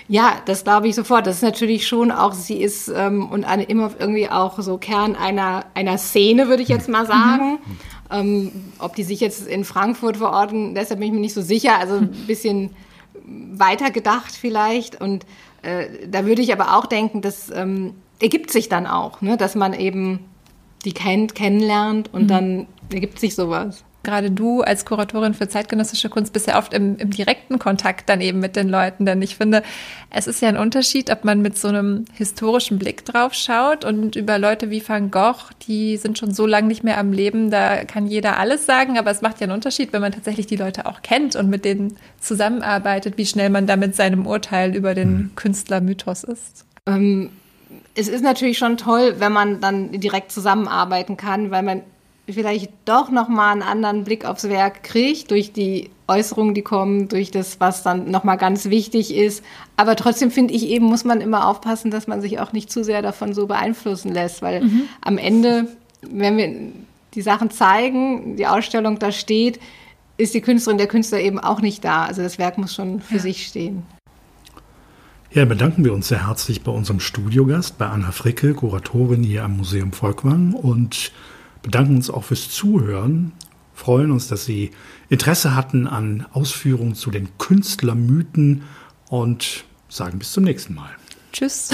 Ja, das glaube ich sofort. Das ist natürlich schon auch, sie ist ähm, und eine immer irgendwie auch so Kern einer, einer Szene, würde ich jetzt mal sagen. Mhm. Ähm, ob die sich jetzt in Frankfurt verorten, deshalb bin ich mir nicht so sicher. Also ein <laughs> bisschen weiter gedacht vielleicht. Und äh, da würde ich aber auch denken, das ähm, ergibt sich dann auch, ne? dass man eben die kennt, kennenlernt und mhm. dann ergibt sich sowas gerade du als Kuratorin für zeitgenössische Kunst bist ja oft im, im, direkten Kontakt dann eben mit den Leuten, denn ich finde, es ist ja ein Unterschied, ob man mit so einem historischen Blick drauf schaut und über Leute wie Van Gogh, die sind schon so lange nicht mehr am Leben, da kann jeder alles sagen, aber es macht ja einen Unterschied, wenn man tatsächlich die Leute auch kennt und mit denen zusammenarbeitet, wie schnell man da mit seinem Urteil über den mhm. Künstlermythos ist. Ähm, es ist natürlich schon toll, wenn man dann direkt zusammenarbeiten kann, weil man vielleicht doch nochmal einen anderen Blick aufs Werk kriegt, durch die Äußerungen, die kommen, durch das, was dann nochmal ganz wichtig ist. Aber trotzdem finde ich eben, muss man immer aufpassen, dass man sich auch nicht zu sehr davon so beeinflussen lässt, weil mhm. am Ende, wenn wir die Sachen zeigen, die Ausstellung da steht, ist die Künstlerin, der Künstler eben auch nicht da. Also das Werk muss schon für ja. sich stehen. Ja, bedanken wir uns sehr herzlich bei unserem Studiogast, bei Anna Fricke, Kuratorin hier am Museum Volkwang und bedanken uns auch fürs Zuhören, freuen uns, dass Sie Interesse hatten an Ausführungen zu den Künstlermythen und sagen bis zum nächsten Mal. Tschüss.